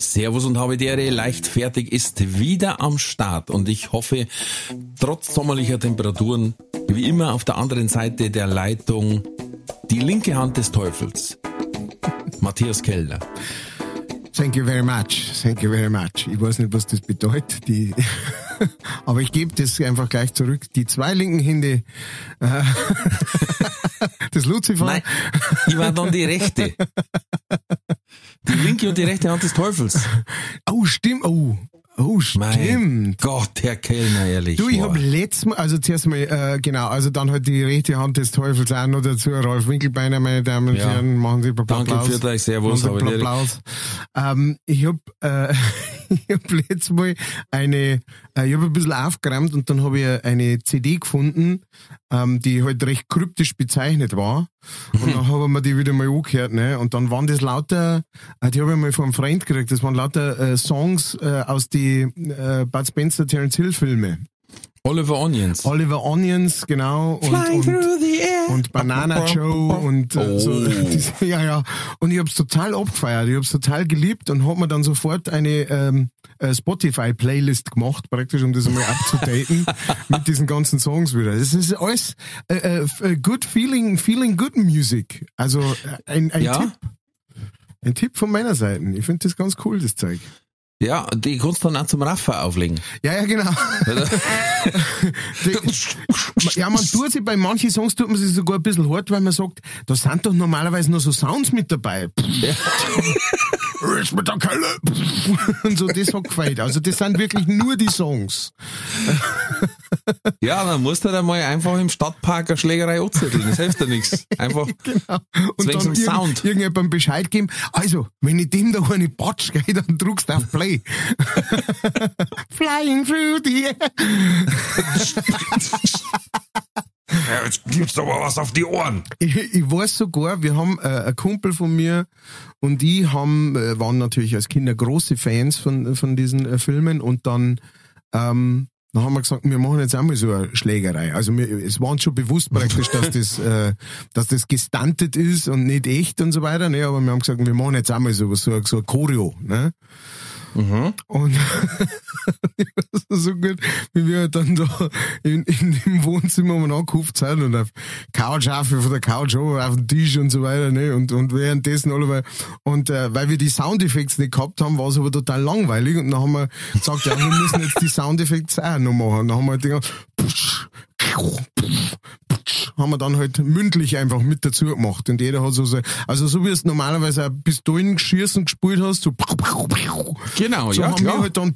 Servus und habe die leichtfertig ist wieder am Start und ich hoffe, trotz sommerlicher Temperaturen, wie immer auf der anderen Seite der Leitung, die linke Hand des Teufels, Matthias Kellner. Thank you very much. Thank you very much. Ich weiß nicht, was das bedeutet. Die Aber ich gebe das einfach gleich zurück. Die zwei linken Hände äh, des Lucifer. Nein, ich war dann die rechte. Die linke und die rechte Hand des Teufels. Oh, stimmt. Oh, Oh, stimmt. Mein Gott, Herr Kellner, ehrlich. Du, ich habe letztes Mal, also zuerst mal, äh, genau, also dann halt die rechte Hand des Teufels auch noch dazu, Ralf Winkelbeiner, meine Damen und ja. Herren, machen Sie Applaus. Danke für euch, Servus. Applaus. Ähm, ich habe äh, ich hab letztes Mal eine, äh, ich habe ein bisschen aufgeräumt und dann habe ich eine CD gefunden, ähm, die halt recht kryptisch bezeichnet war. Und dann haben wir die wieder mal angehört, ne? Und dann waren das lauter, äh, die habe ich mal von einem Freund gekriegt, das waren lauter äh, Songs aus die Bud Spencer Terence Hill Filme. Oliver Onions. Oliver Onions, genau. Und, und, und Banana Joe und äh, oh. so. Diese, ja, ja. Und ich hab's total abgefeiert. Ich hab's total geliebt und hab mir dann sofort eine ähm, äh, Spotify-Playlist gemacht, praktisch, um das einmal abzudaten mit diesen ganzen Songs wieder. Das ist alles äh, äh, good feeling, feeling good music. Also äh, ein, ein ja. Tipp. Ein Tipp von meiner Seite. Ich finde das ganz cool, das Zeug. Ja, die kannst du dann auch zum Raffer auflegen. Ja, ja, genau. die, ja, man tut sich bei manchen Songs tut man sich sogar ein bisschen hart, weil man sagt, da sind doch normalerweise nur so Sounds mit dabei. Ja. Ist mit der Kelle. Und so, das hat gefällt. Also das sind wirklich nur die Songs. Ja, dann musst du da mal einfach im Stadtpark eine Schlägerei anzetteln. Das hilft ja nichts. Einfach genau. Und dann irgend, Sound. irgendjemandem Bescheid geben. Also, wenn ich dem da eine Batsch gehe, dann drückst du auf Play. Flying through the air. Ja, jetzt gibt's aber was auf die Ohren. Ich, ich weiß sogar, wir haben äh, ein Kumpel von mir und die haben, äh, waren natürlich als Kinder große Fans von, von diesen äh, Filmen und dann ähm, dann haben wir gesagt, wir machen jetzt einmal so eine Schlägerei. Also wir, es war uns schon bewusst praktisch, dass das, äh, dass das gestuntet ist und nicht echt und so weiter. Ne? Aber wir haben gesagt, wir machen jetzt einmal so, so, so ein Choreo. Ne? Mhm. Und so gut, wie wir dann da in, in dem Wohnzimmer mal angehupft sind und auf Couch auf, von der Couch over, auf den Tisch und so weiter, ne? Und, und währenddessen alle, und äh, weil wir die Soundeffekte nicht gehabt haben, war es aber total langweilig und dann haben wir gesagt, ja, wir müssen jetzt die Soundeffekte auch noch machen. Dann haben wir halt die haben wir dann halt mündlich einfach mit dazu gemacht. Und jeder hat so, also so wie es normalerweise ein Pistolenschießen gespielt hast, so, genau, so ja, haben klar. wir halt dann.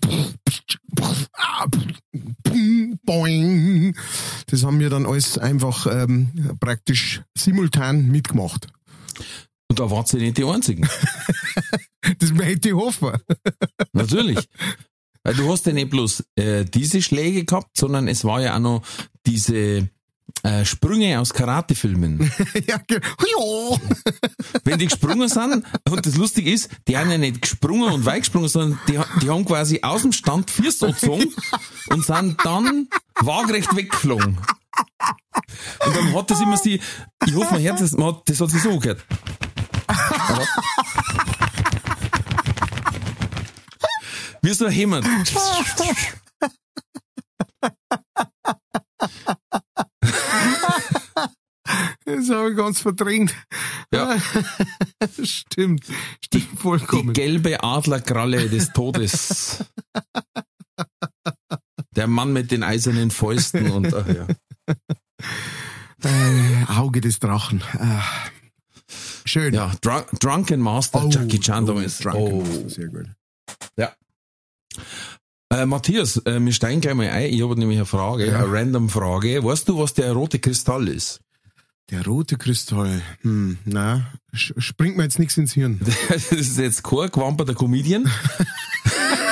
Das haben wir dann alles einfach ähm, praktisch simultan mitgemacht. Und da wart ihr nicht die Einzigen. das möchte ich hoffen. Natürlich. Weil du hast ja nicht bloß äh, diese Schläge gehabt, sondern es war ja auch noch diese äh, Sprünge aus Karatefilmen. ja, ja. Wenn die gesprungen sind, und das lustig ist, die haben ja nicht gesprungen und weit gesprungen, sondern die, die haben quasi aus dem Stand Füße gezogen und sind dann waagerecht weggeflogen. Und dann hat das immer sie, ich hoffe, mein Herz, das, das hat sich so gehört. Wie so ein Hämmer. Das habe ich ganz verdrängt. Ja. stimmt, stimmt vollkommen. Die gelbe Adlerkralle des Todes. Der Mann mit den eisernen Fäusten und ach ja. Äh, Auge des Drachen. Äh, schön. Ja, Drunk, Drunken Master oh, Jackie Chan oh, ist. Drunken oh. Master, sehr gut. Ja. Äh, Matthias, äh, wir steigen gleich mal ein. Ich habe nämlich eine Frage, ja. eine random Frage. Weißt du, was der rote Kristall ist? Der rote Kristall, hm, na, springt mir jetzt nichts ins Hirn. das ist jetzt kein gewamperter Comedian.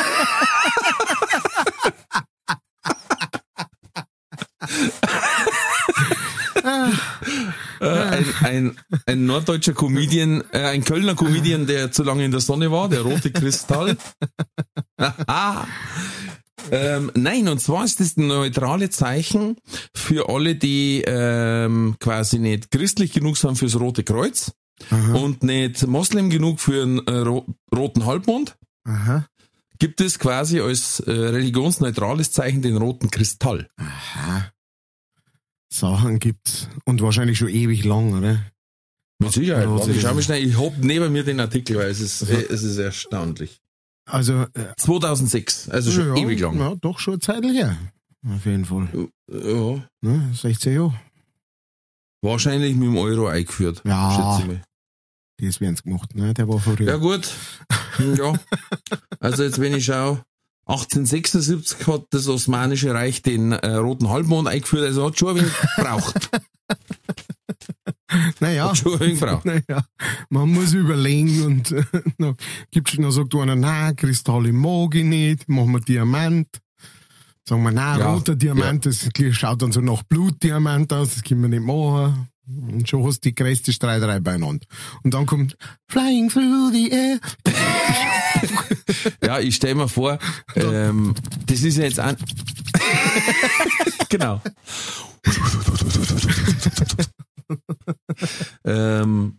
ein, ein norddeutscher Comedian, äh, ein Kölner Comedian, der zu lange in der Sonne war, der rote Kristall. ähm, nein, und zwar ist das ein neutrale Zeichen für alle, die ähm, quasi nicht christlich genug sind fürs Rote Kreuz Aha. und nicht Moslem genug für den äh, ro roten Halbmond. Aha. Gibt es quasi als äh, religionsneutrales Zeichen den roten Kristall. Aha. Sachen gibt's. Und wahrscheinlich schon ewig lang, oder? Mit Sicherheit. Ja, Warte, ich schau mal schnell, ich hab neben mir den Artikel, weil es ist, äh, es ist erstaunlich. Also, äh, 2006, also schon ja, ewig lang. Ja, doch schon eine Zeit her. Auf jeden Fall. Ja, Ne? 16 Jahre. wahrscheinlich mit dem Euro eingeführt. Ja. Schätze ich mal. Das werden's gemacht, ne? Der war früher. Ja gut. Ja. Also jetzt wenn ich schaue, 1876 hat das Osmanische Reich den äh, roten Halbmond eingeführt, also hat schon ein wenig gebraucht. naja. Hat schon ein wenig gebraucht. Naja, man muss überlegen und äh, noch, gibt's noch sagt einer, nein, Kristalle mag ich nicht, machen wir Diamant. Sagen wir, nein, Ja, roter Diamant, das schaut dann so nach Blutdiamant aus, das können wir nicht machen. Und schon hast du die größte Streiterei beieinander. Und dann kommt Flying through the air. Ja, ich stell mir vor, ähm, das ist ja jetzt ein. genau. ähm,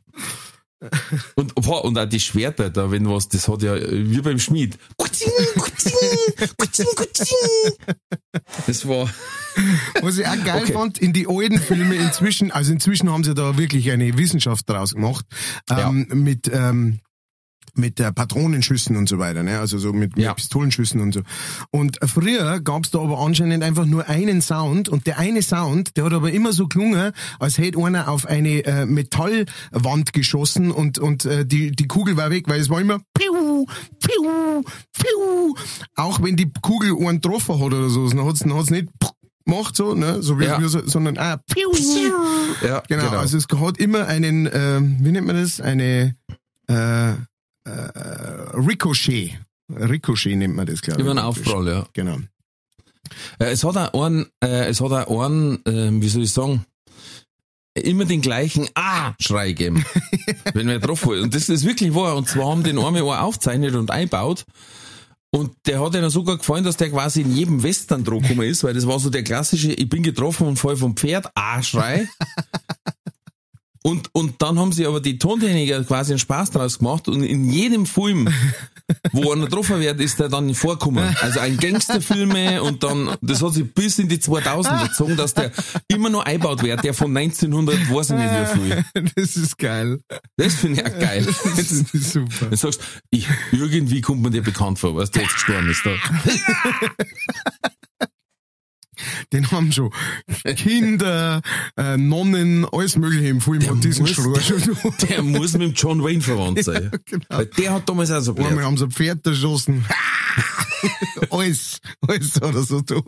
und, boah, und auch die Schwerter da, wenn was, das hat ja, wie beim Schmied. Das war, Was ich auch geil Okay. fand, in die alten Filme inzwischen, also inzwischen haben sie da wirklich eine Wissenschaft draus gemacht, ähm, mit, ähm, mit äh, Patronenschüssen und so weiter, ne? also so mit, Ja. mit Pistolenschüssen und so. Und früher gab's da aber anscheinend einfach nur einen Sound und der eine Sound, der hat aber immer so gelungen, als hätte einer auf eine äh, Metallwand geschossen und, und äh, die, die Kugel war weg, weil es war immer piu, piu, piu. Auch wenn die Kugel einen getroffen hat oder so, dann hat's, dann hat's nicht gemacht so, ne, so wie, Ja. wie so, sondern ah, piu. ja, Genau, also es hat immer einen, äh, wie nennt man das? Eine äh, äh, Ricochet. Ricochet nennt man das, glaube ich. über einen Aufprall, ja. Genau. Äh, es hat auch einen, äh, es hat auch einen, ähm, wie soll ich sagen, immer den gleichen Ah-Schrei gegeben, wenn wer drauf war. Und das ist wirklich wahr. Und zwar haben den einmal auch aufgezeichnet und einbaut. Und der hat ihnen sogar gefallen, dass der quasi in jedem Western dran gekommen ist, weil das war so der klassische, ich bin getroffen und fall vom Pferd, Ah-Schrei. Und, und dann haben sie aber die Tontechniker quasi einen Spaß draus gemacht und in jedem Film, wo einer getroffen wird, ist der dann vorkommen. Also ein Gangsterfilme und dann, das hat sich bis in die 2000er gezogen, dass der immer noch einbaut wird, der von 1900, weiß ich nicht wie viel. Das ist geil. Das finde ich auch geil. Das ist super. Du sagst, ich, irgendwie kommt mir der bekannt vor, was der jetzt gestorben ist. Da. Den haben schon Kinder, äh, Nonnen, alles mögliche im Film und diesen muss- schon. Der muss mit dem John Wayne verwandt sein. genau. Weil der hat damals auch so Einmal bleibt. haben sie ein Pferd erschossen. alles, alles hat er so tun.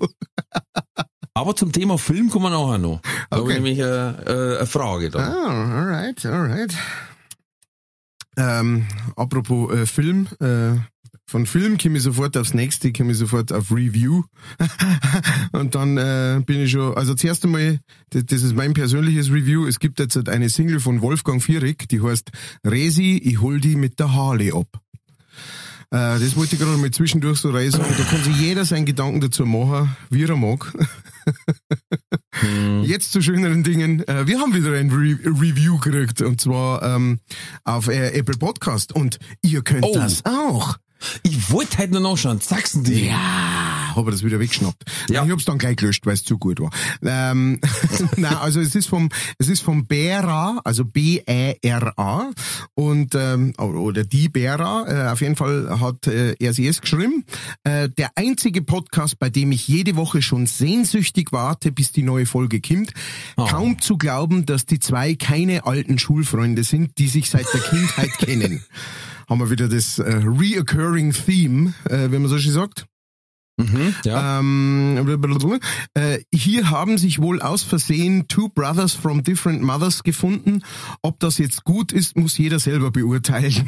Aber zum Thema Film kommen wir nachher noch. Da habe Okay. ich nämlich eine, äh, eine Frage da. Ah, alright, alright. Ähm, apropos äh, Film, äh, von Film komme ich sofort aufs nächste, komme ich sofort auf Review. Und dann äh, bin ich schon, also zuerst einmal, das, das ist mein persönliches Review. Es gibt jetzt eine Single von Wolfgang Vierig, die heißt Resi, ich hol die mit der Harley ab. Äh, das wollte ich gerade mal zwischendurch so reisen. Da kann sich jeder seinen Gedanken dazu machen, wie er mag. Jetzt zu schöneren Dingen. Äh, wir haben wieder ein Re Review gekriegt und zwar ähm, auf äh, Apple Podcast und ihr könnt Oh. das auch. Ich wollte heute noch nachschauen. Sagst du die? Ja, habe das wieder weggeschnappt. Ja. Ich hab's dann gleich gelöscht, weil es zu gut war. Ähm, Nein, also es ist vom, es ist vom Bera, also B-E-R-A und ähm, oder die Bera. Äh, auf jeden Fall hat äh, er sie es geschrieben. Äh, der einzige Podcast, bei dem ich jede Woche schon sehnsüchtig warte, bis die neue Folge kommt. Oh. Kaum zu glauben, dass die zwei keine alten Schulfreunde sind, die sich seit der Kindheit kennen. Haben wir wieder das äh, reoccurring Theme, äh, wenn man so schön sagt. Mhm, ja. Ähm, äh, hier haben sich wohl aus Versehen Two Brothers from Different Mothers gefunden. Ob das jetzt gut ist, muss jeder selber beurteilen.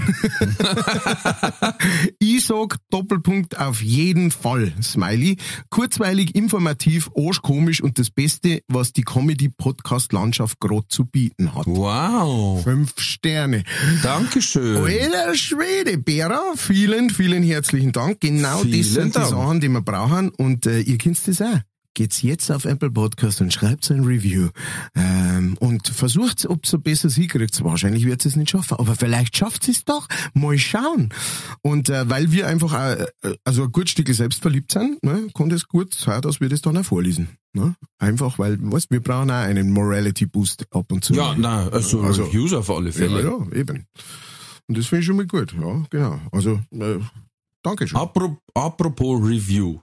ich sag Doppelpunkt auf jeden Fall, Smiley. Kurzweilig, informativ, arschkomisch und das Beste, was die Comedy-Podcast-Landschaft gerade zu bieten hat. wow. Fünf Sterne. Dankeschön. Alter Schwede, Bera, vielen, vielen herzlichen Dank. Genau Vielen das sind Dank. die Sachen, die wir brauchen und äh, ihr kennt das auch. Geht's jetzt auf Apple Podcast und schreibt ein Review ähm, und versucht, ob es ein besseres hinkriegt. Wahrscheinlich wird es nicht schaffen, aber vielleicht schafft es doch. Mal schauen. Und äh, weil wir einfach auch, äh, also ein gut Stück selbstverliebt sind, ne, kann das gut sein, dass wir das dann auch vorlesen. Ne? Einfach, weil, weißt, wir brauchen auch einen Morality Boost ab und zu. Ja, na, also, Also- Reviews auf alle Ja, Fälle. ja, eben. Und das finde ich schon mal gut. Ja, genau. Also, äh, danke schön. Apro apropos Review.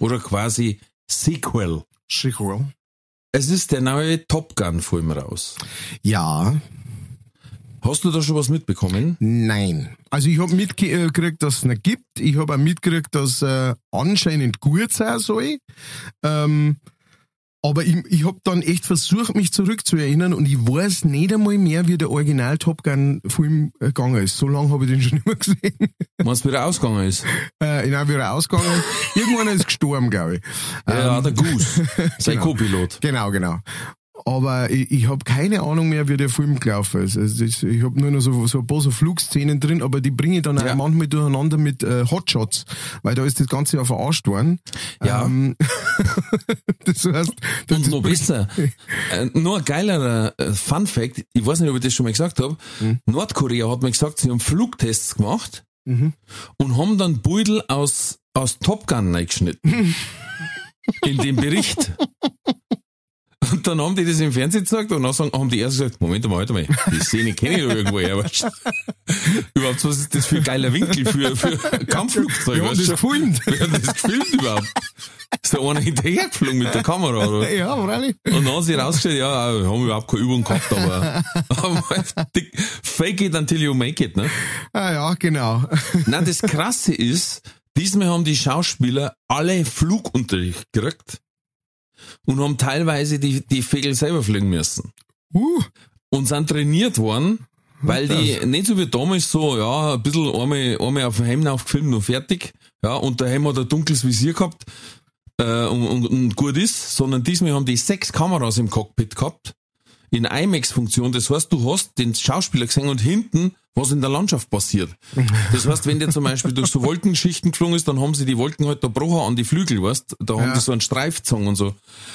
Oder quasi Sequel. Sequel. Es ist der neue Top Gun Film raus. Ja, Hast du da schon was mitbekommen? nein. Also ich habe mitgekriegt, dass es nicht gibt. Ich habe auch mitgekriegt, dass äh, anscheinend gut sein soll. Ähm, aber ich, ich habe dann echt versucht, mich zurückzuerinnern und ich weiß nicht einmal mehr, wie der Original Top Gun Film äh, gegangen ist. So lange habe ich den schon nicht mehr gesehen. Was wieder ausgegangen ist? Äh, genau, wieder ausgegangen. Irgendwann ist gestorben, glaube ich. Ja, der Goose. Sein Genau. Co-Pilot. Genau, genau. Aber ich, ich habe keine Ahnung mehr, wie der Film gelaufen ist. Also das, ich habe nur noch so, so ein paar so Flugszenen drin, aber die bringe ich dann Ja. auch manchmal durcheinander mit äh, Hotshots, weil da ist das Ganze ja verarscht worden. Ja. Ähm, das heißt, das Und noch besser, äh, nur ein geilerer äh, Fun Fact, ich weiß nicht, ob ich das schon mal gesagt habe, Nordkorea hat mir gesagt, sie haben Flugtests gemacht Mhm. und haben dann Beutel aus, aus Top Gun reingeschnitten. in dem Bericht. Und dann haben die das im Fernsehen gesagt und dann haben die erst gesagt, Moment mal, warte mal, die Szene kenne ich doch irgendwo her. Weißt du? Überhaupt, was ist das für ein geiler Winkel für, für Kampfflugzeug? ja, weißt das gefilmt. Wer hat das gefilmt überhaupt? Ist da einer hinterhergeflogen mit der Kamera, oder? Ja, freilich. Und dann haben sie rausgestellt, ja, haben überhaupt keine Übung gehabt, aber, aber dick, fake it until you make it, ne? Ah, ja, genau. Nein, das Krasse ist, diesmal haben die Schauspieler alle Flugunterricht gekriegt und haben teilweise die, die Vögel selber fliegen müssen. Uh, Und sind trainiert worden, weil die nicht so wie damals so, ja, ein bisschen einmal, einmal auf dem Helm aufgefilmt und fertig, ja, und der Helm hat ein dunkles Visier gehabt, äh, und, und, und gut ist, sondern diesmal haben die sechs Kameras im Cockpit gehabt, in IMAX-Funktion, das heißt, du hast den Schauspieler gesehen und hinten, was in der Landschaft passiert. Das heißt, wenn der zum Beispiel durch so Wolkenschichten geflogen ist, dann haben sie die Wolken halt da brochen an die Flügel, weißt, da haben Ja. die so einen Streif gezogen und so.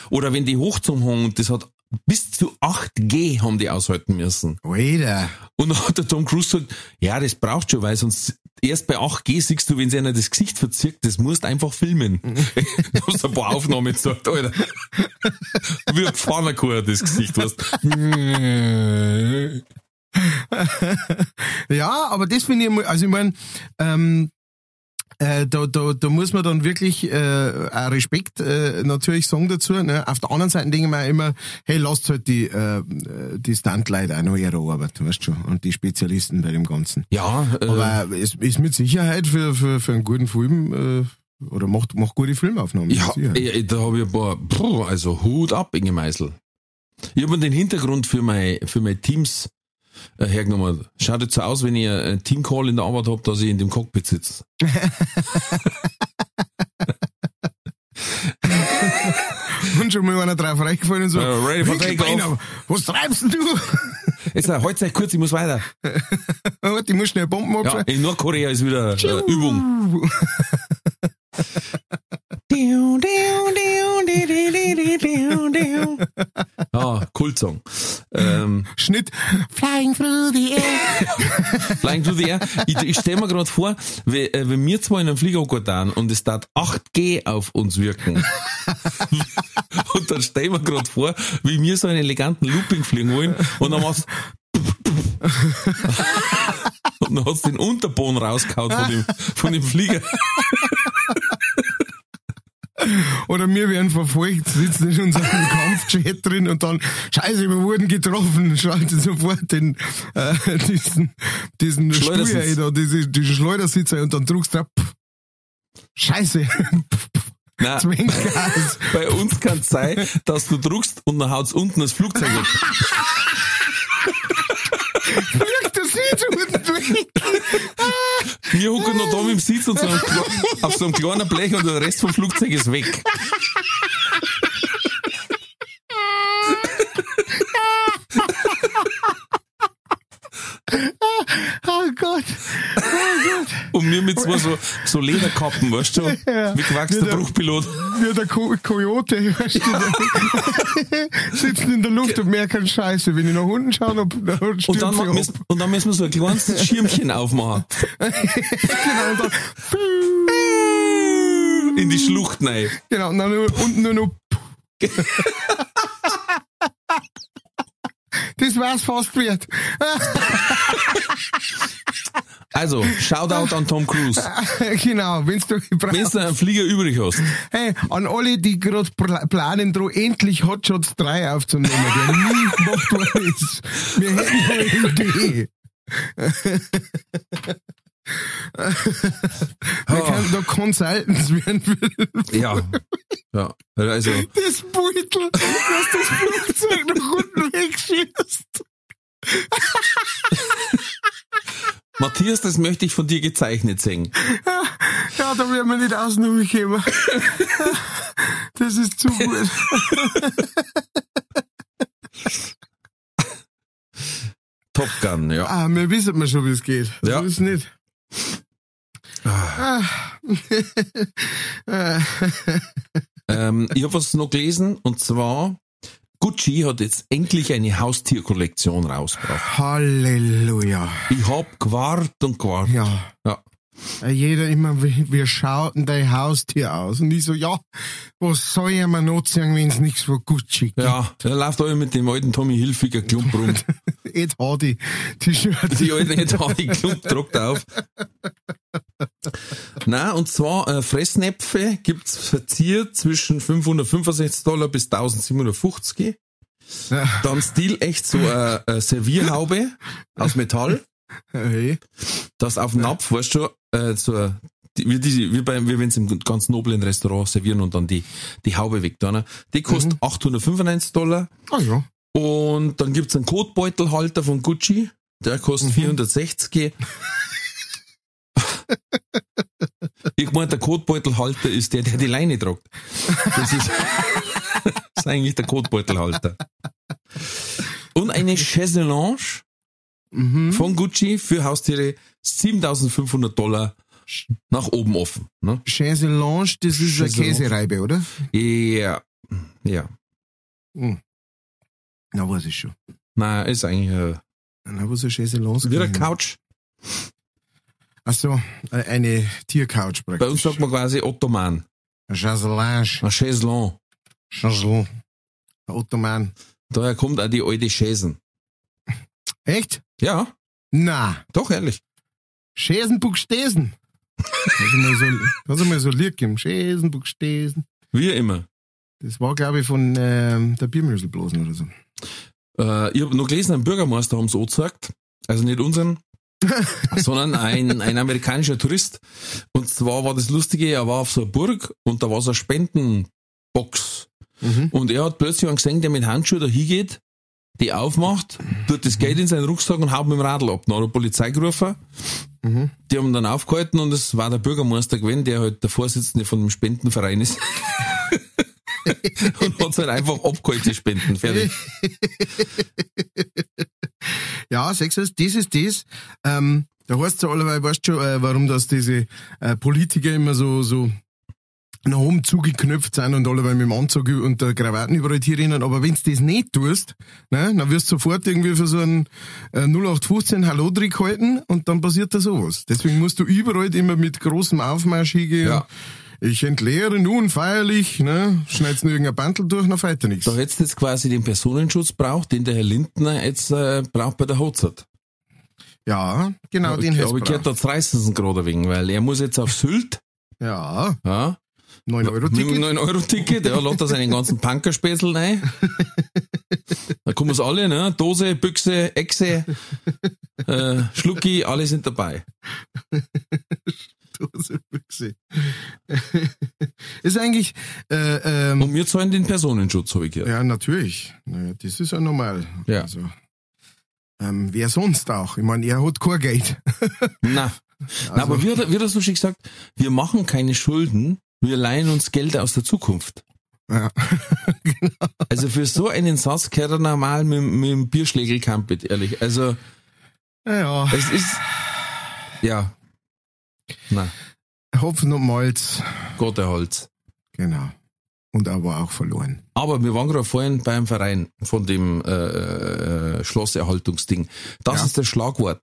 Oder wenn die hochgezogen haben und das hat bis zu 8G haben die aushalten müssen. Alter. Und dann hat der Tom Cruise gesagt, ja, das braucht schon, weil sonst erst bei 8G siehst du, wenn sie einer das Gesicht verzirkt, das musst einfach filmen. du hast ein paar Aufnahmen gesagt, Alter. Wie ein Pfannerkuh das Gesicht, weißt Ja, aber das finde ich, also ich meine, ähm, äh, da, da, da muss man dann wirklich äh, auch Respekt äh, natürlich sagen dazu. Ne? Auf der anderen Seite denke ich mir immer, hey, lasst halt die, äh, die Stuntleute auch noch ihre Arbeit, weißt du schon, und die Spezialisten bei dem Ganzen. Ja, äh, Aber es ist mit Sicherheit für, für, für einen guten Film äh, oder macht, macht gute Filmaufnahmen. ja, Sicherheit. äh, da habe ich ein paar, puh, also Hut ab, Inge Meisel. Ich habe den Hintergrund für mein, für meine Teams äh, hergenommen. Schaut jetzt so aus, wenn ich einen Teamcall in der Arbeit habe, dass ich in dem Cockpit sitze. Und schon mal einer drauf reingefallen und so, Äh, ready for. Beiner, was treibst denn du? Jetzt, halt euch kurz, ich muss weiter. Warte, ich muss schnell Bomben Ja, abschreiben. in Nordkorea ist wieder äh, Übung. Ah, Kultsong. Ähm, Schnitt. Flying through the air. Flying to the Air. Ich, ich stelle mir gerade vor, wenn, äh, wenn wir zwei in einem Flieger gehen und es darf 8G auf uns wirken. und dann stell mir gerade vor, wie wir so einen eleganten Looping fliegen wollen und dann machst und dann hast du den Unterboden rausgehauen von dem, von dem Flieger. Oder wir werden verfolgt, sitzen in unserem Kampfjet drin und dann, scheiße, wir wurden getroffen, schaltet sofort den, äh, diesen, diesen Schleudersitz. Stuhl da, diese, diesen Schleudersitz ein und dann drückst du ab. Scheiße. Zwinkergas. bei uns kann es sein, dass du druckst und dann haut's unten das Flugzeug weg. Fliegt der Sitz unten. Wir hocken noch da mit dem Sitz und so auf so einem kleinen Blech und der Rest vom Flugzeug ist weg. Oh Gott. Und wir mit zwei so, so Lederkappen, weißt du, Ja. wie gewachsener Ja, der- Bruchpilot. Wie der Ko Coyote, weißt du, sitzen in der Luft und merken Scheiße. Wenn ich nach unten schaue, dann, dann Und dann, sie müssen, und dann müssen wir so ein kleines Schirmchen aufmachen. Genau, und dann, In die Schlucht rein. genau, und dann nur, unten nur noch. Das war's fast wert. Also, Shoutout an Tom Cruise. genau, wenn's du Wenn brauchst. du einen Flieger übrig hast. Hey, an alle, die gerade pla- planen, dro endlich Hot Shots 3 aufzunehmen, der nie gemacht worden ist. Wir hätten eine Idee. Wir können da Consultants werden Ja. Ja. Also, das Beutel, dass das Flugzeug nach unten wegschießt. Matthias, das möchte ich von dir gezeichnet sehen. Ja, da werden wir nicht außen kommen. Das ist zu gut. Top Gun, ja. Ah, wir wissen mal schon, wie es geht. Ja. So ist nicht. Ah. Ähm, ich habe was noch gelesen und zwar Gucci hat jetzt endlich eine Haustierkollektion rausgebracht. Halleluja. Ich hab gewartet und gewartet. Ja. Ja. Äh, Jeder immer, wie, wie schaut denn dein Haustier aus? Und ich so, ja, was soll ich mir noch sagen, wenn es nichts von Gucci gibt? Ja, der läuft alle mit dem alten Tommy Hilfiger Klump rum. Ed Hardy, T-Shirt. Die alten nicht die Klump druckt auf. Na und zwar äh, Fressnäpfe gibt's verziert zwischen 565 Dollar bis 1750. Ja. Dann Stil echt so eine äh, Servierhaube aus Metall. Hey. das auf dem Napf, weißt du, äh, so, die, wie, die, wie, bei, wie wenn sie im ganz noblen Restaurant servieren und dann die, die Haube weg da, ne? Die kostet 895 Dollar. Ah ja. Und dann gibt's einen Kotbeutelhalter von Gucci, der kostet 460. ich meine, der Kotbeutelhalter ist der, der die Leine tragt. Das ist, das ist eigentlich der Kotbeutelhalter. Und eine Chaise Lounge Mhm. von Gucci für Haustiere 7500 Dollar nach oben offen. Ne? Chaise Lounge, das ist eine. Käsereibe, oder? Ja, ja. Hm. Na, weiß ich schon. Nein, ist eigentlich äh, Na, was ist Chaise Lounge? wieder Couch. Ach so, äh, eine Tiercouch Bei praktisch. uns sagt man quasi Ottoman. Eine Chaise Lounge. Ein Chaiselon. Chaise Lounge. Ein Ottoman. Daher kommt auch die alte Chaisen. Echt? Ja, Na, doch, ehrlich. Schäsenbuck Stesen. Kannst du mal so, so Lied geben? Schäsenbuck Stesen. Wie immer. Das war, glaube ich, von ähm, der Biermüselblosen oder so. Äh, ich habe noch gelesen, ein Bürgermeister haben es auch gesagt. Also nicht unseren, sondern ein, ein amerikanischer Tourist. Und zwar war das Lustige, er war auf so einer Burg und da war so eine Spendenbox. Mhm. Und er hat plötzlich einen gesehen, der mit Handschuhen da hingeht, die aufmacht, tut das Geld in seinen Rucksack und haut mit dem Radl ab. Dann hat die Polizei gerufen. Mhm. Die haben dann aufgehalten und es war der Bürgermeister gewesen, der halt der Vorsitzende von dem Spendenverein ist. und hat halt einfach abgeholt, die Spenden. Fertig. Ja, sechs das ist das. Ähm, da heißt ja allerweil, weißt schon, äh, warum das diese äh, Politiker immer so, so nach oben zugeknöpft sind und alle mit dem Anzug und der Krawatten überall hier rennen. Aber wenn du das nicht tust, ne, dann wirst du sofort irgendwie für so einen äh, 0815 Hallo-Trick halten und dann passiert da sowas. Deswegen musst du überall immer mit großem Aufmarsch hingehen. Ja. Ich entleere nun feierlich, ne, schneidest nur irgendein Bandel durch, dann weiter nichts. Da hättest du jetzt quasi den Personenschutz braucht, den der Herr Lindner jetzt äh, braucht bei der Hochzeit. Ja, genau, den aber hast ich du. gehört, da reißen sie ihn gerade wegen, weil er muss jetzt auf Sylt, Ja, ja, 9 Euro mit dem Ticket. 9-Euro-Ticket, ja, lädt er seinen ganzen Punkerspäßel rein. Da kommen sie alle, ne? Dose, Büchse, Echse, äh, Schlucki, alle sind dabei. Stoßerbüchse. ist eigentlich, äh, ähm, Und wir zahlen den Personenschutz, habe ich gehört. ja, natürlich. Naja, das ist ja normal. Ja. Also, ähm, wer sonst auch? Ich meine, er hat kein Geld. Na, Na, aber wie, hat- wie hast du schon gesagt, wir machen keine Schulden, wir leihen uns Geld aus der Zukunft. Ja. Also für so einen Satz gehört er normal mit, mit dem Bierschlägel Campit, ehrlich. Also ja, es ist, ja, na, Hopfen und Malz. Gott erholt's. Genau. Und aber auch verloren. Aber wir waren gerade vorhin beim Verein von dem äh, äh, Schlosserhaltungsding. Das Ja. ist das Schlagwort.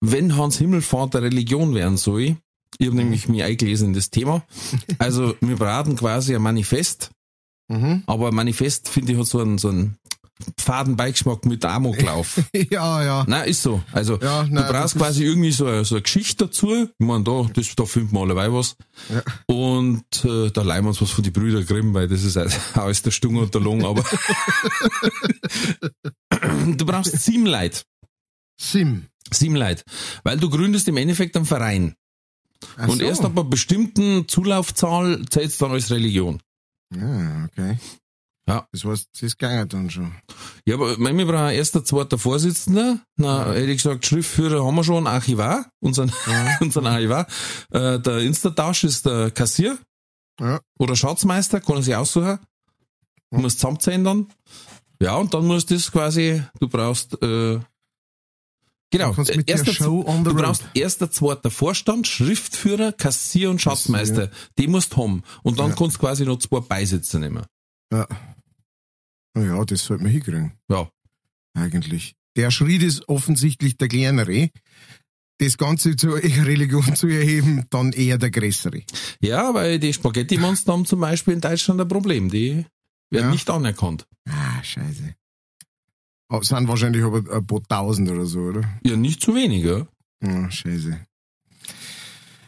Wenn Hans Himmelfahrt der Religion werden soll, ich habe nämlich mich eingelesen in das Thema. Also wir braten quasi ein Manifest, Mhm. aber ein Manifest, finde ich, hat so einen, so einen Fadenbeigeschmack mit Amoklauf. Ja, ja. Nein, ist so. Also Ja, du nein, brauchst das ist- quasi irgendwie so eine, so eine Geschichte dazu. Ich meine, da, das, da filmt man alle was. Ja. Und äh, da leihen wir uns was von die Brüder Grimm, weil das ist aus der Stunde und der Lung, aber du brauchst Leute. Sim. Leute. Weil du gründest im Endeffekt einen Verein. Ach und so. erst ab einer bestimmten Zulaufzahl zählt dann als Religion. Ja, okay. Ja. Das heißt, das ist gegangen dann schon. Ja, aber mein, wir brauchen erst ein zweiter Vorsitzender. Na, hätte ich gesagt, Schriftführer haben wir schon, Archivar, unseren, unseren Archivar. Äh, der Instatasch ist der Kassier Ja. oder Schatzmeister, kann er sich aussuchen. Du musst zusammenzählen dann. Ja, und dann musst du das quasi, du brauchst, äh, genau, erster, du brauchst erster, zweiter Vorstand, Schriftführer, Kassier und Schatzmeister. Die musst du haben. Und dann Ja. kannst du quasi noch zwei Beisitzer nehmen. Ja. Naja, das sollte man hinkriegen. Ja. Eigentlich. Der Schritt ist offensichtlich der kleinere. Das Ganze zur Religion zu erheben, dann eher der größere. Ja, weil die Spaghetti-Monster haben zum Beispiel in Deutschland ein Problem. Die werden Ja. nicht anerkannt. Ah, scheiße. Sind wahrscheinlich aber ein paar tausend oder so, oder? Ja, nicht zu wenig, ja. Ja, scheiße.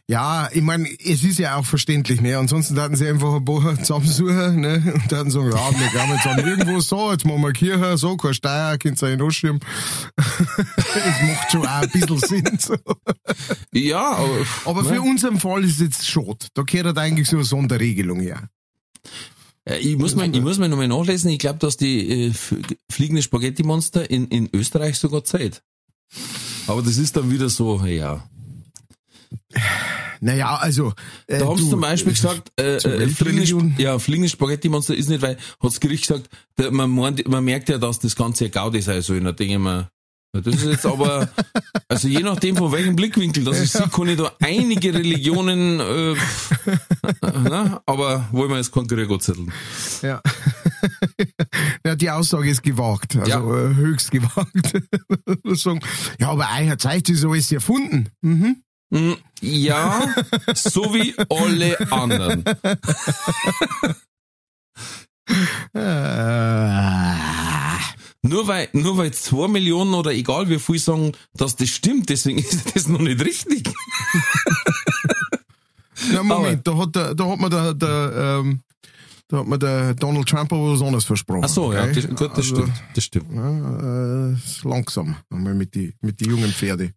Ja, ich meine, es ist ja auch verständlich, ne? Ansonsten hatten sie einfach ein paar zusammensuchen, ne? Und dann sagen, ja, wir gehen jetzt an irgendwo so, jetzt machen wir Kirche, so, kein Steuer, könnt ihr einen rausschirmen. das macht schon auch ein bisschen Sinn, so. Ja, aber, Aber für ne? unseren Fall ist es jetzt schade. Da gehört halt eigentlich so eine Sonderregelung her. Äh, ich muss mal, ich muss mal nochmal nachlesen. Ich glaube, dass die äh, fliegende Spaghetti-Monster in, in Österreich sogar zählt. Aber das ist dann wieder so, ja. Naja, also. Äh, Da haben sie du, zum Beispiel gesagt, äh, äh, fliegende, ja, fliegende Spaghetti-Monster ist nicht, weil, hat das Gericht gesagt, der, man, meint, man merkt ja, dass das Ganze ein Gaudi. Und da denke ich mir, ja, das ist jetzt aber, also je nachdem von welchem Blickwinkel das ich sehe, kann ich da einige Religionen, äh, na, aber wollen wir jetzt keinen Krieg anzetteln. Ja. ja, die Aussage ist gewagt, also Ja. äh, höchst gewagt. Sagen, ja, aber euer Zeit ist alles erfunden. Mhm. Mm, Ja, so wie alle anderen. Nur weil, nur weil zwei Millionen oder egal wie viel sagen, dass das stimmt, deswegen ist das noch nicht richtig. na, Moment, da hat, da hat man der, der, ähm, da hat man der Donald Trump aber was anderes versprochen. Ach so, ja, okay? das, gut, das Also, stimmt, das stimmt. Ja, äh, langsam, einmal mit die, mit die jungen Pferde.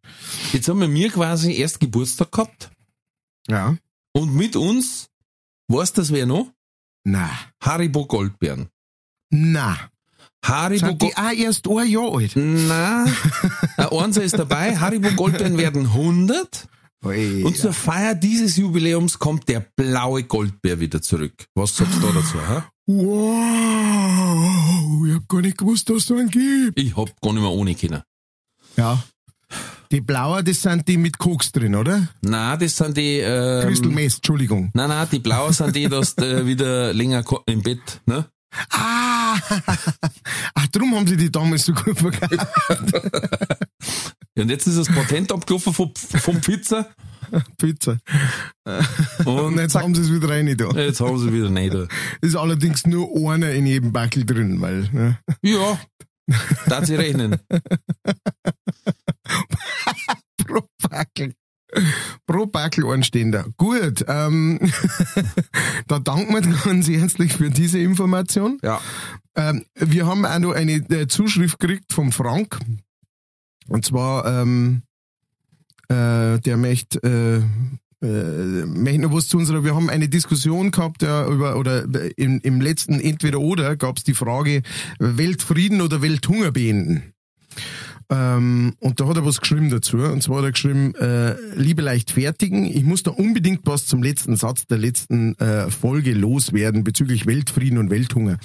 Jetzt haben wir mir quasi erst Geburtstag gehabt Ja. und mit uns, weißt du das wer noch? Na, Haribo Goldbeeren. na. Haribo Sind die auch erst ein Jahr alt? Na, ein Einser ist dabei. Haribo Goldbeeren werden 100. Ui, Und zur Feier dieses Jubiläums kommt der blaue Goldbär wieder zurück. Was sagst du da dazu? Hä? Wow, ich hab gar nicht gewusst, dass es einen gibt. Ich hab gar nicht mehr ohne können. Ja. Die Blauer, das sind die mit Koks drin, oder? Na, das sind die. Ähm, Crystal Meth, Entschuldigung. Nein, nein, die blauen sind die, dass du wieder länger im Bett, ne? Ah, ach, drum haben sie die damals so gut verkauft. Und jetzt ist das Patent abgelaufen vom, vom Pizza. Pizza. Und Und jetzt haben sie es wieder rein da. jetzt haben sie wieder nicht. Ist allerdings nur einer in jedem Backel drin, weil, ne? Ja, da sie rechnen. Pro Backel. Pro Backel Anstehender. Gut, ähm, da danken wir ganz herzlich für diese Information. Ja. Ähm, wir haben auch noch eine äh, Zuschrift gekriegt vom Frank. Und zwar, ähm, äh, der möchte äh, äh, möchte noch was zu unserer, wir haben eine Diskussion gehabt ja, über, oder im, im letzten Entweder-Oder gab es die Frage, Weltfrieden oder Welthunger beenden. Ähm, und da hat er was geschrieben dazu. Und zwar hat er geschrieben, äh, liebe Leichtfertigen, ich muss da unbedingt was zum letzten Satz der letzten äh, Folge loswerden bezüglich Weltfrieden und Welthunger.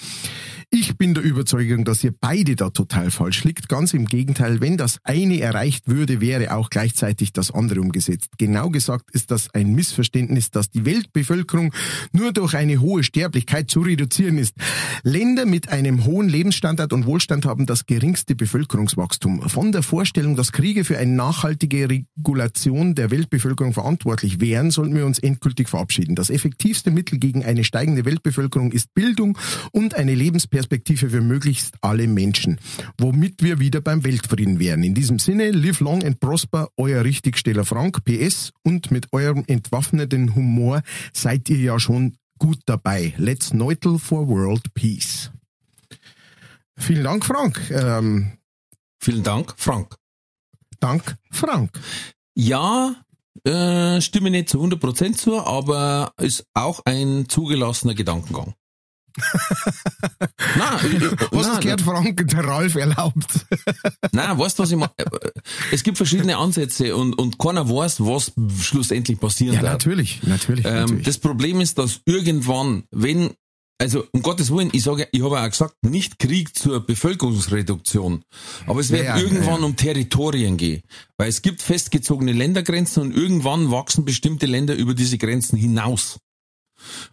Ich bin der Überzeugung, dass ihr beide da total falsch liegt. Ganz im Gegenteil, wenn das eine erreicht würde, wäre auch gleichzeitig das andere umgesetzt. Genau gesagt ist das ein Missverständnis, dass die Weltbevölkerung nur durch eine hohe Sterblichkeit zu reduzieren ist. Länder mit einem hohen Lebensstandard und Wohlstand haben das geringste Bevölkerungswachstum. Von der Vorstellung, dass Kriege für eine nachhaltige Regulation der Weltbevölkerung verantwortlich wären, sollten wir uns endgültig verabschieden. Das effektivste Mittel gegen eine steigende Weltbevölkerung ist Bildung und eine Lebensperspektive Perspektive für möglichst alle Menschen, womit wir wieder beim Weltfrieden wären. In diesem Sinne, live long and prosper, euer Richtigsteller Frank, PS, und mit eurem entwaffneten Humor seid ihr ja schon gut dabei. Let's neutel for world peace. Vielen Dank, Frank. Ähm, Vielen Dank, Frank. Dank, Frank. Ja, äh, stimme nicht zu 100% zu, aber ist auch ein zugelassener Gedankengang. nein, was nein, gehört Frank der Ralf erlaubt? nein, weißt du, was ich meine? Es gibt verschiedene Ansätze und, und keiner weiß, was schlussendlich passieren ja, natürlich, natürlich, ähm, natürlich. Das Problem ist, dass irgendwann, wenn also um Gottes Willen, ich sage, ich habe auch gesagt, nicht Krieg zur Bevölkerungsreduktion, aber es wird ja, ja, irgendwann ja. um Territorien gehen, weil es gibt festgezogene Ländergrenzen und irgendwann wachsen bestimmte Länder über diese Grenzen hinaus.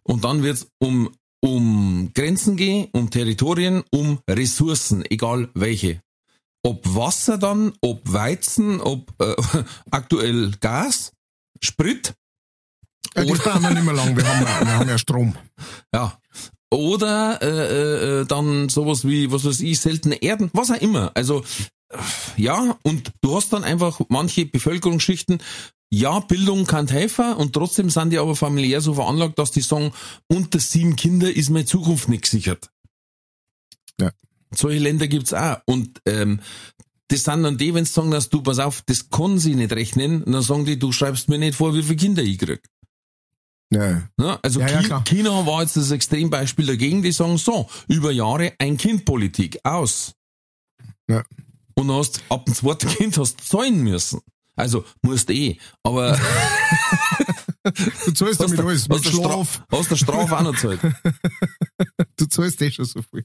Und dann wird es um um Grenzen gehen, um Territorien, um Ressourcen, egal welche. Ob Wasser dann, ob Weizen, ob äh, aktuell Gas, Sprit. Ja, das brauchen wir nicht mehr lang, wir haben, ja, wir haben ja Strom. Ja. Oder äh, äh, dann sowas wie, was weiß ich, seltene Erden, was auch immer. Also ja, und du hast dann einfach manche Bevölkerungsschichten, ja, Bildung kann helfen und trotzdem sind die aber familiär so veranlagt, dass die sagen, unter sieben Kinder ist meine Zukunft nicht gesichert. Ja. Solche Länder gibt's auch. Und ähm, das sind dann die, wenn sie sagen, dass du, pass auf, das kann sie nicht rechnen, dann sagen die, du schreibst mir nicht vor, wie viele Kinder ich krieg. Ja. ja also ja, ja, China war jetzt das Extrembeispiel dagegen, die sagen so, über Jahre ein Kind-Politik, aus. Ja. Und hast ab dem zweiten Kind hast zahlen müssen. Also, musst eh, aber. du zahlst damit alles, mit Schlaf. Aus der Strafe auch noch zahlt. du zahlst eh schon so viel.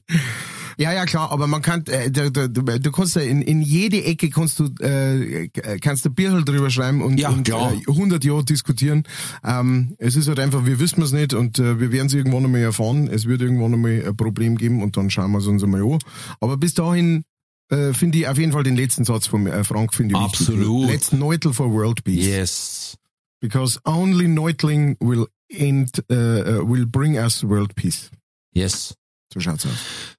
Ja, ja, klar, aber man kann, äh, du, du, du kannst ja in, in jede Ecke kannst du, äh, kannst du Bierhal drüber schreiben und, ja, und äh, 100 Jahre diskutieren. Ähm, es ist halt einfach, wir wissen es nicht und äh, wir werden es irgendwann einmal erfahren. Es wird irgendwann einmal ein Problem geben und dann schauen wir es uns einmal an. Aber bis dahin äh, finde ich auf jeden Fall den letzten Satz von äh, Frank finde ich Absolut. Wichtig. Let's neutel for world peace. Yes. Because only neutling will end, uh, will bring us world peace. Yes. So schaut's aus.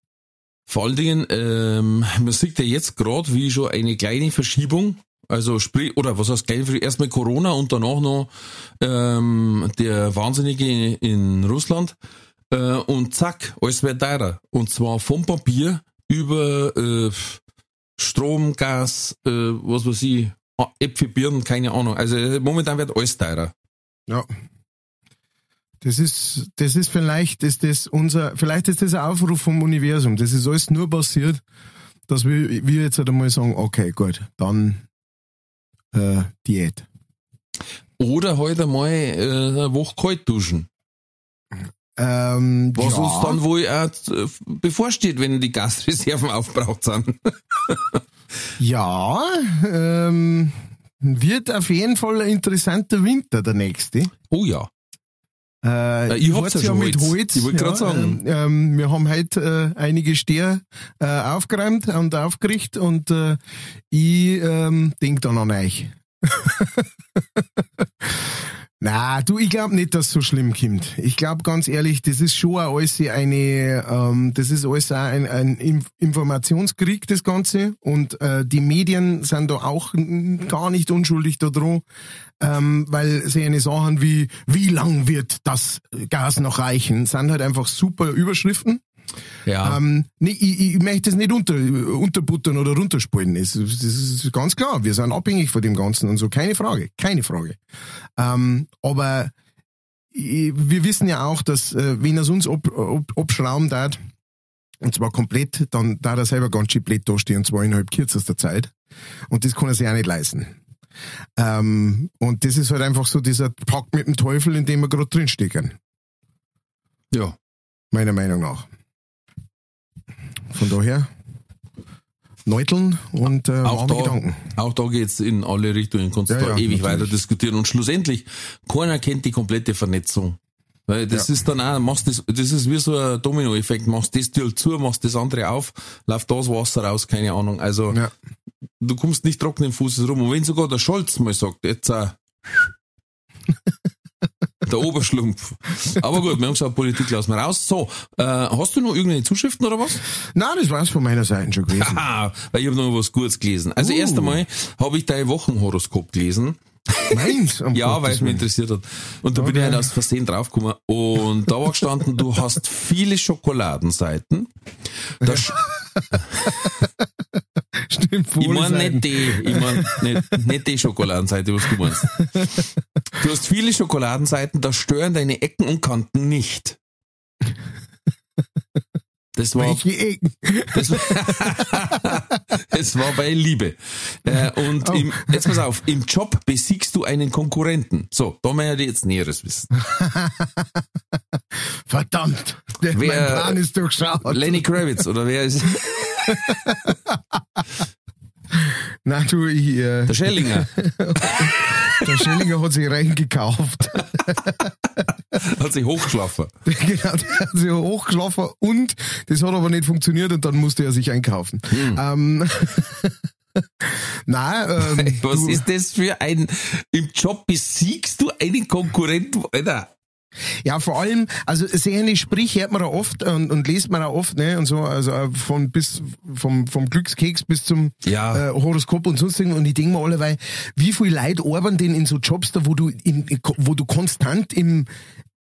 Vor allen Dingen, ähm, man sieht ja jetzt gerade wie schon eine kleine Verschiebung. Also sprich, oder was heißt kleine Verschiebung? Erstmal Corona und danach noch ähm, der Wahnsinnige in Russland. Äh, und zack, alles wird teurer. Und zwar vom Papier über äh, Strom, Gas, äh, was weiß ich, Äpfel, Birnen, keine Ahnung. Also äh, momentan wird alles teurer. Ja. Das ist, das ist vielleicht, ist das unser, vielleicht ist das ein Aufruf vom Universum. Das ist alles nur passiert, dass wir, wir jetzt halt einmal sagen, okay, gut, dann äh, Diät. Oder heute halt einmal äh, eine Woche kalt duschen. Ähm, Was ja. uns dann wohl auch äh, bevorsteht, wenn die Gasreserven aufbraucht sind. ja, ähm, wird auf jeden Fall ein interessanter Winter, der nächste. Oh ja. Äh, äh ich, hab's ja, schon mit Holz. Ich wollte ja, gerade sagen. Ähm, ähm, wir haben heute äh, einige Steher äh, aufgeräumt und aufgerichtet und äh, ich ähm, denk dann an euch. Na, du, ich glaube nicht, dass so schlimm kommt. Ich glaube ganz ehrlich, das ist schon alles eine, ähm, das ist alles ein, ein Informationskrieg, das Ganze. Und äh, die Medien sind da auch gar nicht unschuldig daran, ähm, weil sie eine Sachen wie, wie lang wird das Gas noch reichen, sind halt einfach super Überschriften. Ja. Ähm, nee, ich, ich möchte das nicht unter, unterbuttern oder runterspielen. Das, das ist ganz klar. Wir sind abhängig von dem Ganzen und so. Keine Frage. Keine Frage. Ähm, aber ich, wir wissen ja auch, dass, äh, wenn er es uns ab, ab, abschrauben darf, und zwar komplett, dann da er selber ganz schön blöd dastehen, und zwar innerhalb kürzester Zeit. Und das kann er sich auch nicht leisten. Ähm, und das ist halt einfach so dieser Pakt mit dem Teufel, in dem wir gerade drinstecken. Ja. Meiner Meinung nach. Von daher, Neuteln und äh, Auch da, Gedanken. auch da geht's in alle Richtungen, kannst Ja, da ja, ewig natürlich. weiter diskutieren. Und schlussendlich, keiner kennt die komplette Vernetzung. Weil das Ja. ist dann auch, machst das, das ist wie so ein Dominoeffekt, machst das Tür zu, machst das andere auf, läuft das Wasser raus, keine Ahnung. Also, Ja. du kommst nicht trockenen Fußes rum. Und wenn sogar der Scholz mal sagt, jetzt, äh, der Oberschlumpf. Aber gut, wir haben gesagt, Politik lassen wir raus. So, äh, hast du noch irgendeine Zuschriften oder was? Nein, das war's von meiner Seite schon gewesen. Ah, weil ich habe noch was Gutes gelesen. Also Uh. erst einmal habe ich dein Wochenhoroskop gelesen. Meins? um Ja, weil es mich interessiert hat. Und da bin ich Okay. halt aus Versehen draufgekommen. Und da war gestanden, du hast viele Schokoladenseiten. Da sch- Stimmt, ich meine nicht die, ich meine nicht, nicht die Schokoladenseite, was du meinst. Du hast viele Schokoladenseiten, da stören deine Ecken und Kanten nicht. Das war Welche Ecken? Das war, es war bei Liebe. Äh, und Oh. im, jetzt pass auf, im Job besiegst du einen Konkurrenten. So, da möchte ich jetzt Näheres wissen. Verdammt. Der, Wer- mein Plan ist durchschaut. Lenny Kravitz oder wer ist Na du, ich, äh, der Schellinger? der Schellinger hat sich reingekauft. Hat sich hochgeschlafen. genau, der hat sich hochgeschlafen und das hat aber nicht funktioniert und dann musste er sich einkaufen. Hm. Ähm, Nein, ähm, Was du, ist das für ein, im Job besiegst du einen Konkurrenten? Alter. Ja vor allem, also solche Sprüche hört man ja oft und, und liest man auch oft, ne, und so, also von bis vom, vom Glückskeks bis zum Ja. äh, Horoskop und sonst irgendwas. Und ich denke mir alle, weil wie viel Leute arbeiten denn in so Jobs da, wo du in, wo du konstant im,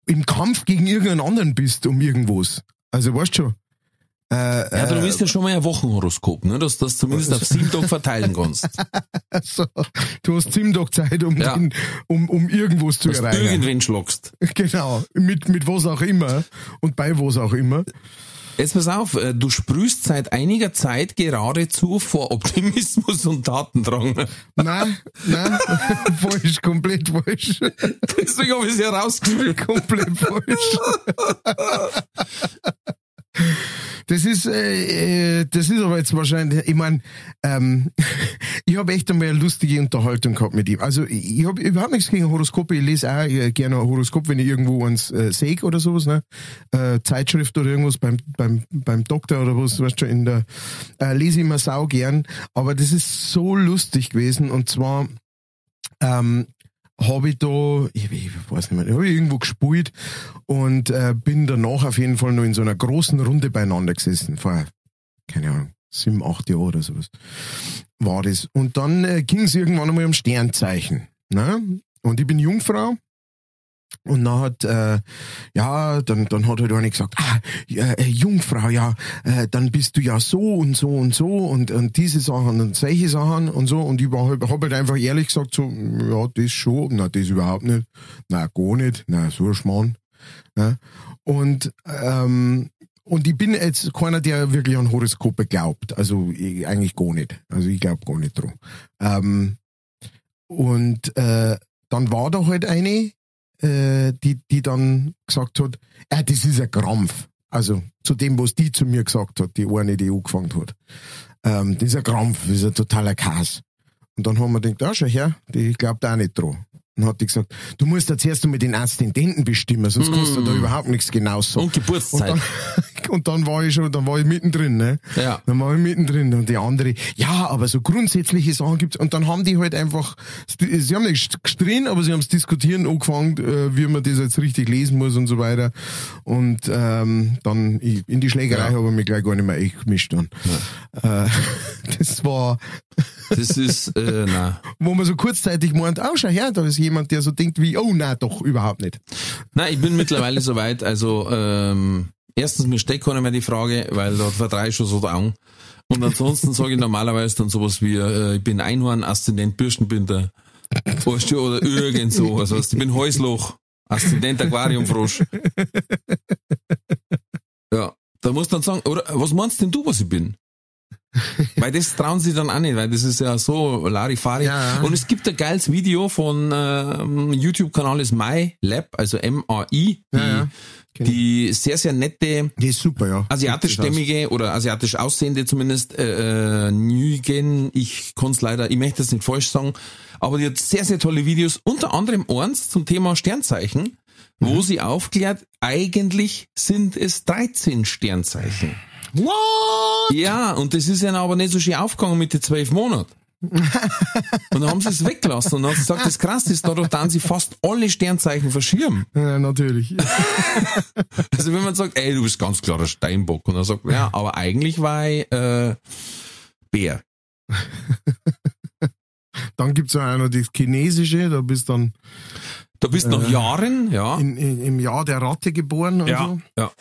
im Kampf gegen irgendeinen anderen bist um irgendwas. Also weißt schon. Äh, Ja, du willst ja schon mal ein Wochenhoroskop, ne? dass du das zumindest auf sieben Tage verteilen kannst. Also, du hast sieben Tage Zeit, um, Ja. den, um, um irgendwas zu Dass du erreichen. irgendwen schlagst. Genau, mit, mit was auch immer und bei was auch immer. Jetzt pass auf, äh, du sprühst seit einiger Zeit geradezu vor Optimismus und Tatendrang. Nein, nein, falsch, komplett falsch. Deswegen habe ich es ja rausgeschrieben. Komplett falsch. Das ist, äh, äh, das ist aber jetzt wahrscheinlich, ich meine, ähm, ich habe echt einmal eine lustige Unterhaltung gehabt mit ihm. Also ich, habe überhaupt nichts gegen Horoskope, ich lese auch äh, gerne ein Horoskop, wenn ich irgendwo eins äh, sehe oder sowas, ne? Äh, Zeitschrift oder irgendwas beim, beim, beim Doktor oder was, weißt du, in der, äh, lese ich immer sau gern. Aber das ist so lustig gewesen und zwar, ähm, habe ich da, ich, ich weiß nicht mehr, habe ich irgendwo gespielt und äh, bin danach auf jeden Fall noch in so einer großen Runde beieinander gesessen, vor, keine Ahnung, sieben, acht Jahren oder sowas war das. Und dann äh, ging es irgendwann einmal um Sternzeichen. Ne? Und ich bin Jungfrau. Und dann hat, äh, ja, dann, dann hat halt einer gesagt, ah, ja, äh, Jungfrau, ja, äh, dann bist du ja so und so und so und, und diese Sachen und solche Sachen und so. Und ich war halt, halt einfach ehrlich gesagt so, ja, das schon, na, das überhaupt nicht, na, gar nicht, na, so ein Schmarrn. Ne? Und, ähm, und ich bin jetzt keiner, der wirklich an Horoskope glaubt. Also ich, eigentlich gar nicht. Also ich glaube gar nicht dran. Ähm, und äh, dann war da halt eine, äh, die, die dann gesagt hat, äh, das ist ein Krampf. Also zu dem, was die zu mir gesagt hat, die eine, die angefangen hat. Ähm, das ist ein Krampf, das ist ein totaler Chaos. Und dann haben wir gedacht, ja, schau her, die glaubt auch nicht dran. Dann hat die gesagt, du musst da zuerst einmal den Aszendenten bestimmen, sonst kannst du da überhaupt nichts genau sagen. Und Und Geburtszeit. dann, und dann war ich schon, dann war ich mittendrin, ne? Ja. Dann war ich mittendrin und die andere, ja, aber so grundsätzliche Sachen gibt's. Und dann haben die halt einfach, sie haben nicht gestritten, aber sie haben es diskutieren angefangen, äh, wie man das jetzt richtig lesen muss und so weiter. Und ähm, dann in die Schlägerei Ja. habe ich mich gleich gar nicht mehr eingemischt dann. Äh, das war, Das ist, äh, na. wo man so kurzzeitig meint, oh, schau her, da ist jemand, der so denkt wie, oh, nein, doch, überhaupt nicht. Nein, ich bin mittlerweile soweit, also ähm, erstens, mir steckt keiner mehr die Frage, weil da verdrehe ich schon so down. Und ansonsten sage ich normalerweise dann sowas wie, äh, ich bin Einhorn, Aszendent Bürstenbinder, weißt du, oder irgend so. Also ich bin Häusloch, Aszendent Aquariumfrosch. Ja, da musst du dann sagen, oder was meinst denn du, was ich bin? weil das trauen sie dann auch nicht, weil das ist ja so Larifari. Ja. Und es gibt ein geiles Video von ähm, YouTube-Kanal ist MyLab, also M-A-I, die, Ja. Kenn die sehr, sehr nette Die ist super, ja. asiatischstämmige oder asiatisch aussehende zumindest äh, äh, Nguyen, ich kann's leider, ich möchte das nicht falsch sagen, aber die hat sehr, sehr tolle Videos, unter anderem eins zum Thema Sternzeichen, wo sie aufklärt, eigentlich sind es 13 Sternzeichen. What? Ja, und das ist ihnen aber nicht so schön aufgegangen mit den zwölf Monaten. Und dann haben sie es weggelassen und dann hat sie gesagt, das krass ist, dadurch dann sie fast alle Sternzeichen verschirmen. Ja, natürlich. Also wenn man sagt, ey, du bist ganz klarer Steinbock und dann sagt man, ja, aber eigentlich war ich äh, Bär. Dann gibt's auch noch das Chinesische, da bist dann Da bist du nach Jahren, ja. in, in, im Jahr der Ratte geboren und Ja, so. ja.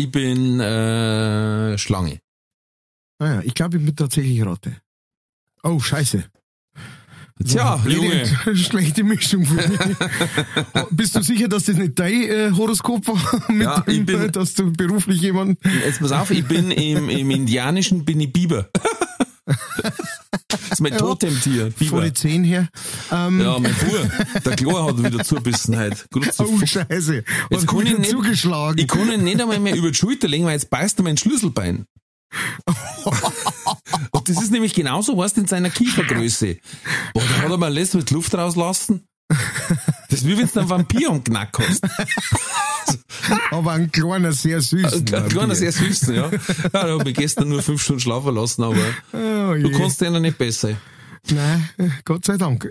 Ich bin äh, Schlange. Naja, Ah ich glaube, ich bin tatsächlich Ratte. Oh, scheiße. Tja, Blöde- Junge. Schlechte Mischung für mich. Bist du sicher, dass das nicht dein äh, Horoskop war? Mit Ja, ich dem, bin- äh, dass du beruflich jemanden. Jetzt pass auf, ich bin im, im Indianischen bin ich Biber. Ist mein Ja. Totemtier, Vor Biber. die Zehen her. Ähm, Ja, mein Bub, der Klo hat wieder zugebissen heute. Oh, scheiße. Jetzt kann ich nicht- zugeschlagen. Ich kann ihn nicht einmal mehr über die Schulter legen, weil jetzt beißt er mein Schlüsselbein. Und das ist nämlich genauso was in seiner Kiefergröße. Boah, da hat er mal letztes die Luft rauslassen. Das ist wie wenn du einen Vampir am Knack hast. aber ein kleiner, sehr süß. Ein kleiner, sehr süß, ja. Ja, da habe ich gestern nur fünf Stunden schlafen lassen, aber Oh, du kannst denen nicht besser. Nein, Gott sei Dank.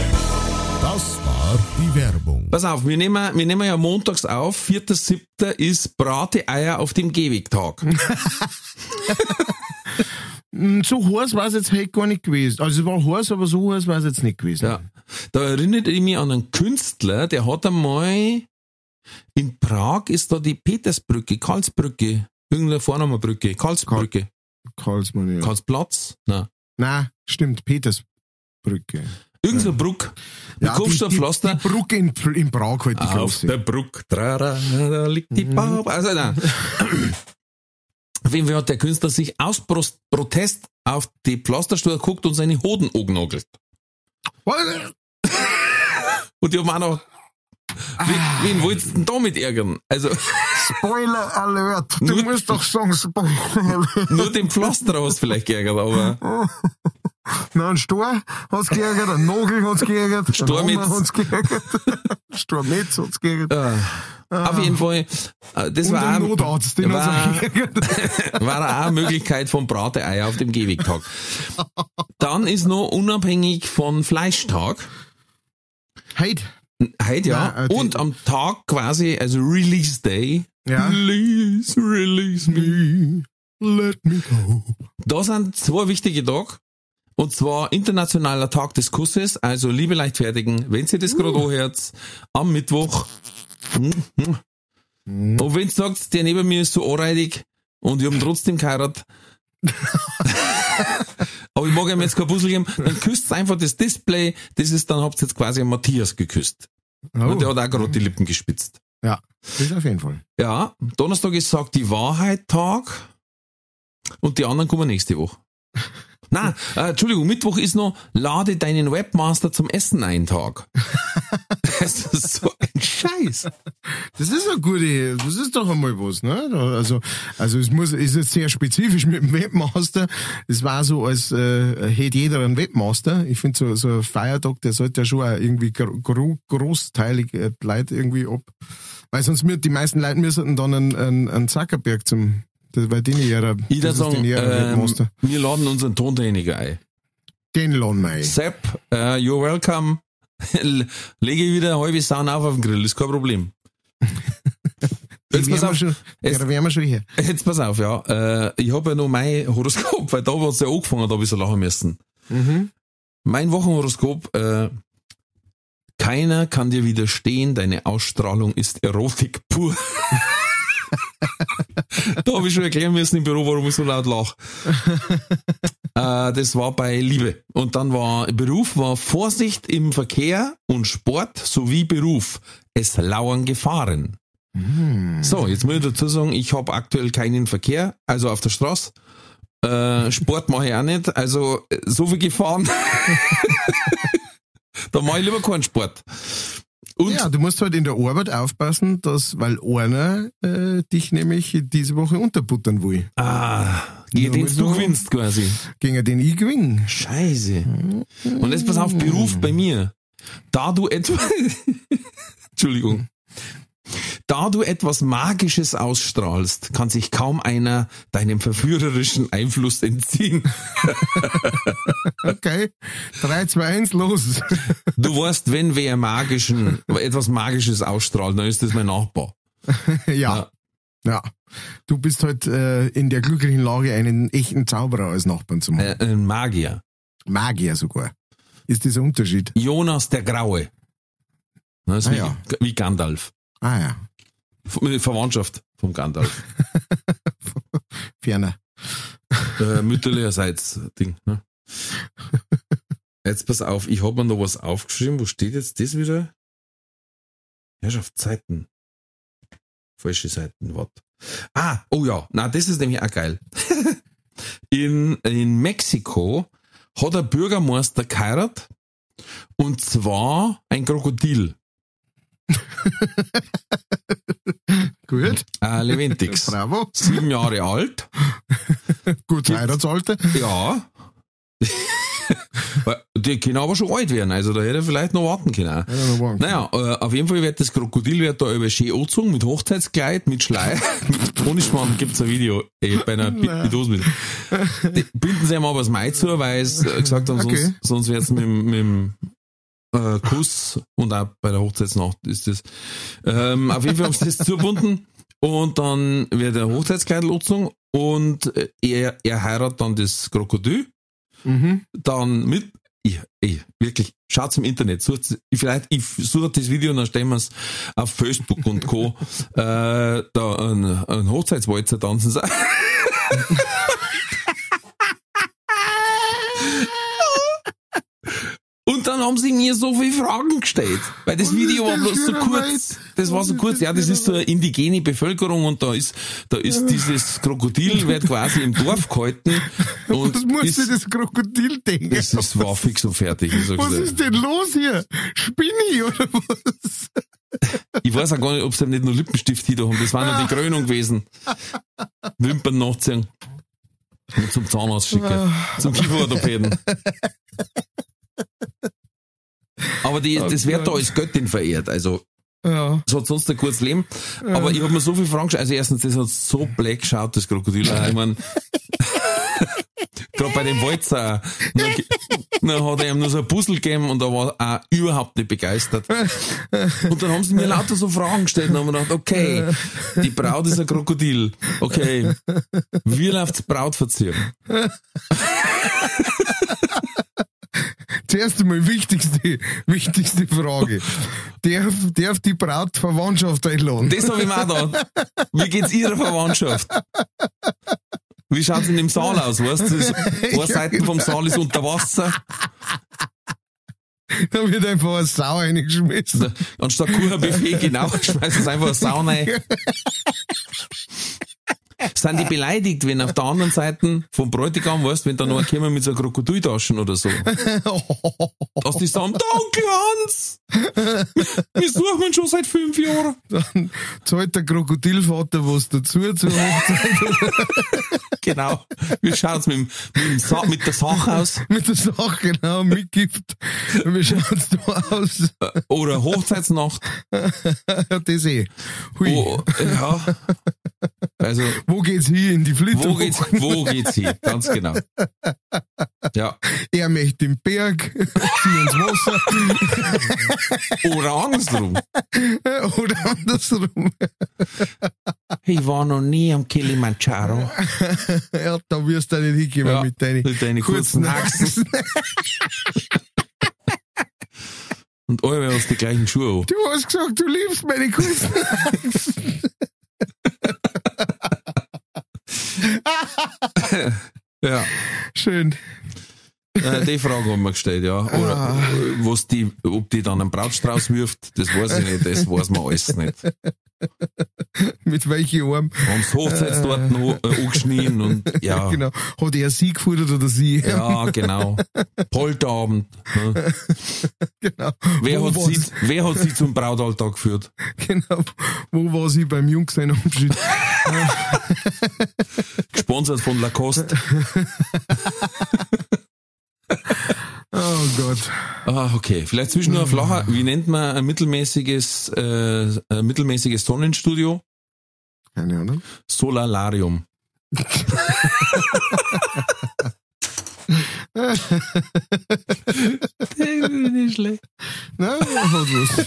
Das war die Werbung. Pass auf, wir nehmen, wir nehmen ja montags auf. 4.7. ist Brate-Eier auf dem Gehwegtag. Mm, So heiß war es jetzt halt gar nicht gewesen. Also es war heiß, aber so heiß war es jetzt nicht gewesen. Ja. Da erinnert ich mich an einen Künstler, der hat einmal in Prag ist da die Petersbrücke, Karlsbrücke, irgendeine Vornamenbrücke, Karlsbrücke, Karlsmann, ja. Karlsplatz, na, Nein, stimmt, Petersbrücke. Irgendeine so Brücke mit Ja, die, die, Kopfsteinpflaster. die Brücke in, in Prag halt die Auf große. der Brücke, da liegt die Bauer. Also nein. Auf jeden Fall hat der Künstler sich aus Protest auf die Pflasterstuhl geguckt und seine Hoden angenagelt. Und die haben auch noch, wen, wen wolltest du denn damit ärgern? Also, Spoiler Alert. Du Nur- musst doch sagen Spoiler Alert. nur den Pflasterer hast du vielleicht geärgert, aber Na, ein Stor hat's geärgert, ein Nagel hat's geärgert, Stormitz. Hat's geärgert, Stormitz hat's geärgert. äh, auf jeden Fall, äh, das Und war, ein auch, Notarzt, den war, war auch eine Möglichkeit vom Brateeier auf dem Gehwegtag. Dann ist noch unabhängig von Fleischtag. Heute. Heute ja. Nein, äh, die- und am Tag quasi, also Release Day. Ja. Release, release me. Let me go. Da sind zwei wichtige Tage. Und zwar Internationaler Tag des Kusses. Also, liebe Leichtfertigen, wenn Sie das gerade anhört, am Mittwoch. Und wenn du sagst, der neben mir ist so anreidig und ich hab ihn trotzdem geheiratet, aber ich mag ihm jetzt kein Puzzle geben, dann küsst einfach das Display. Das ist, dann habt ihr jetzt quasi einen Matthias geküsst. Oh. Und der hat auch gerade die Lippen gespitzt. Ja, das auf jeden Fall. Ja, Donnerstag ist sagt die Wahrheit Tag und die anderen kommen nächste Woche. Nein, äh, Entschuldigung, Mittwoch ist noch lade deinen Webmaster zum Essen ein Tag. das ist so ein Scheiß. Das ist eine gute, das ist doch einmal was, ne? Also, also es muss, ist jetzt sehr spezifisch mit dem Webmaster. Es war so, als äh, hätte jeder einen Webmaster. Ich finde so, so ein Feiertag, der sollte ja schon auch irgendwie gro gro großteilig äh, Leute irgendwie ab, Weil sonst müssen die meisten Leute müssen dann einen, einen, einen Zuckerberg zum, das war den ihrer, Ich das sagen, ihrer ähm, wir laden unseren Tontechniker ein. Den laden wir ein. Sepp, äh, you're welcome. Lege wieder halbe Saun auf auf den Grill, ist kein Problem. Jetzt pass auf, schon, es- ja, schon hier. jetzt pass auf, ja. Äh, ich habe ja noch mein Horoskop, weil da hat's ja angefangen, da habe ich so lachen müssen. Mhm. Mein Wochenhoroskop, äh, keiner kann dir widerstehen, deine Ausstrahlung ist Erotik pur. da habe ich schon erklären müssen im Büro, warum ich so laut lache. äh, das war bei Liebe. Und dann war Beruf war Vorsicht im Verkehr und Sport sowie Beruf. Es lauern Gefahren. So, jetzt muss ich dazu sagen, ich habe aktuell keinen Verkehr, also auf der Straße. Äh, Sport mache ich auch nicht, also äh, so viel Gefahren. da mache ich lieber keinen Sport. Und Ja, du musst halt in der Arbeit aufpassen, dass, weil einer äh, dich nämlich diese Woche unterbuttern will. ah, gegen den du gewinnst quasi. Gegen den ich gewinne. Scheiße. Und jetzt pass auf, Beruf bei mir. Da du etwa, Entschuldigung. Da du etwas Magisches ausstrahlst, kann sich kaum einer deinem verführerischen Einfluss entziehen. Okay. 3, 2, 1, los. Du weißt, wenn wer magischen, etwas Magisches ausstrahlt, dann ist das mein Nachbar. ja. Ja. Du bist halt äh, in der glücklichen Lage, einen echten Zauberer als Nachbarn zu machen. Äh, ein Magier. Magier sogar. Ist das ein Unterschied? Jonas der Graue. Das Ah, wie, ja. wie Gandalf. Ah ja. Ver- Verwandtschaft vom Gandalf. Ferner. äh, mütterlicherseits Ding. Ne? Jetzt pass auf, ich habe mir noch was aufgeschrieben. Wo steht jetzt das wieder? Herrschaft Zeiten. Falsche Seiten, was? Ah, oh ja, na, das ist nämlich auch geil. in, in Mexiko hat der Bürgermeister geheiratet und zwar ein Krokodil, Gut. äh, Leventix. Bravo. Sieben Jahre alt. Gut Heiratsalter. Ja. Die können aber schon alt werden, also da hätte er vielleicht noch warten können. Ja, noch morgen. Naja, äh, auf jeden Fall wird das Krokodil wird da über schön angezogen, mit Hochzeitskleid, mit Schleier. Ohne Spann gibt's ein Video äh, bei einer Bidosmittel. Die Binden sie ihm aber das Mai zu, weil es gesagt haben, sonst, Okay. sonst wird's mit, dem- mit dem äh, Kuss und auch bei der Hochzeitsnacht ist das. Ähm, auf jeden Fall haben sie das zugebunden und dann wird der Hochzeitskleid angezogen und äh, er, er heiratet dann das Krokodil Mhm. dann mit, ich, ich, wirklich, schaut's im Internet, sucht, ich, vielleicht, ich suche das Video und dann stellen wir's auf Facebook und Co. äh, da ein, ein Hochzeitswalzer tanzen Und dann haben sie mir so viele Fragen gestellt. Weil das Was Video war bloß so kurz. Das war so kurz. Ja, das ist so eine indigene Bevölkerung und da ist, da ist dieses Krokodil wird quasi im Dorf gehalten. Und Was muss ist, ich das Krokodil denken? das ist, war fix und fertig. Was ist denn los hier? Spinne ich oder was? ich weiß auch gar nicht, ob sie nicht nur Lippenstift hier haben. Das war noch die Krönung gewesen. Wimpern nachziehen. Und zum Zahnarzt schicken. Zum Kieferorthopäden. Aber die, das wird da als Göttin verehrt. Also, Ja. es hat sonst ein kurzes Leben. Aber ich habe mir so viele Fragen gestellt. Also erstens, das hat so black geschaut, das Krokodil. Ich mein, gerade bei dem Walzer. Dann, hat er ihm nur so ein Puzzle gegeben und er war auch überhaupt nicht begeistert. Und dann haben sie mir lauter so Fragen gestellt und haben mir gedacht, okay, die Braut ist ein Krokodil. Okay, wie läuft die Brautverziehung? Zuerst einmal wichtigste, wichtigste Frage. Darf, darf die Braut Verwandtschaft einladen? Das habe ich mir auch gedacht. Wie geht's ihrer Verwandtschaft? Wie schaut's in dem Saal aus, weißt du? Eine Seite vom Saal ist unter Wasser. Da wird einfach eine Sau reingeschmissen. Anstatt Kuchenbuffet, genau, schmeißt es einfach eine Sau rein. sind die beleidigt, wenn auf der anderen Seite vom Bräutigam, weißt, wenn da noch ein mit so Krokodiltaschen oder so. Dass die sagen, danke Hans! Wir suchen ihn schon seit fünf Jahren. Dann zahlt der Krokodilvater was dazu zur Hochzeit. Genau. Wie schaut's mit, dem- mit, dem Sa mit der Sache aus? mit der Sache, genau, mitgibt. Wie schaut's da aus? Oder Hochzeitsnacht? Ja, das eh. Hui. Oh, ja. Also, Wo geht's hin? In die Flitterwoche? wo geht's, wo geht's hin? Ganz genau. Ja. Er möchte den Berg, sie ins Wasser Oder andersrum. oder andersrum. Ich war noch nie am Kilimanjaro. Ja, da wirst du nicht hingehen Ja, mit deinen mit deinen kurzen Achsen. Und alle hast die gleichen Schuhe an. Du hast gesagt, du liebst meine kurzen Achsen. Ja. Schön. Äh, die Frage haben wir gestellt, ja. Oder Ah. was die, ob die dann einen Brautstrauß wirft, das weiß ich nicht, das weiß man alles nicht. Mit welchen Arm? Haben das Hochzeitstorten äh. angeschnien und ja. Genau. Hat er sie gefordert oder sie? Ja, genau. Polterabend. Ne? genau. Wer, Wo hat sie, wer hat sie zum Brautalltag geführt? Genau. Wo war sie beim Junggesellenabschied? Gesponsert von Lacoste. Oh Gott. Ah, okay. Vielleicht zwischen nur flacher, wie nennt man ein mittelmäßiges, äh, ein mittelmäßiges Sonnenstudio? Keine Ahnung. Solalarium. nicht schlecht. Na, hat was.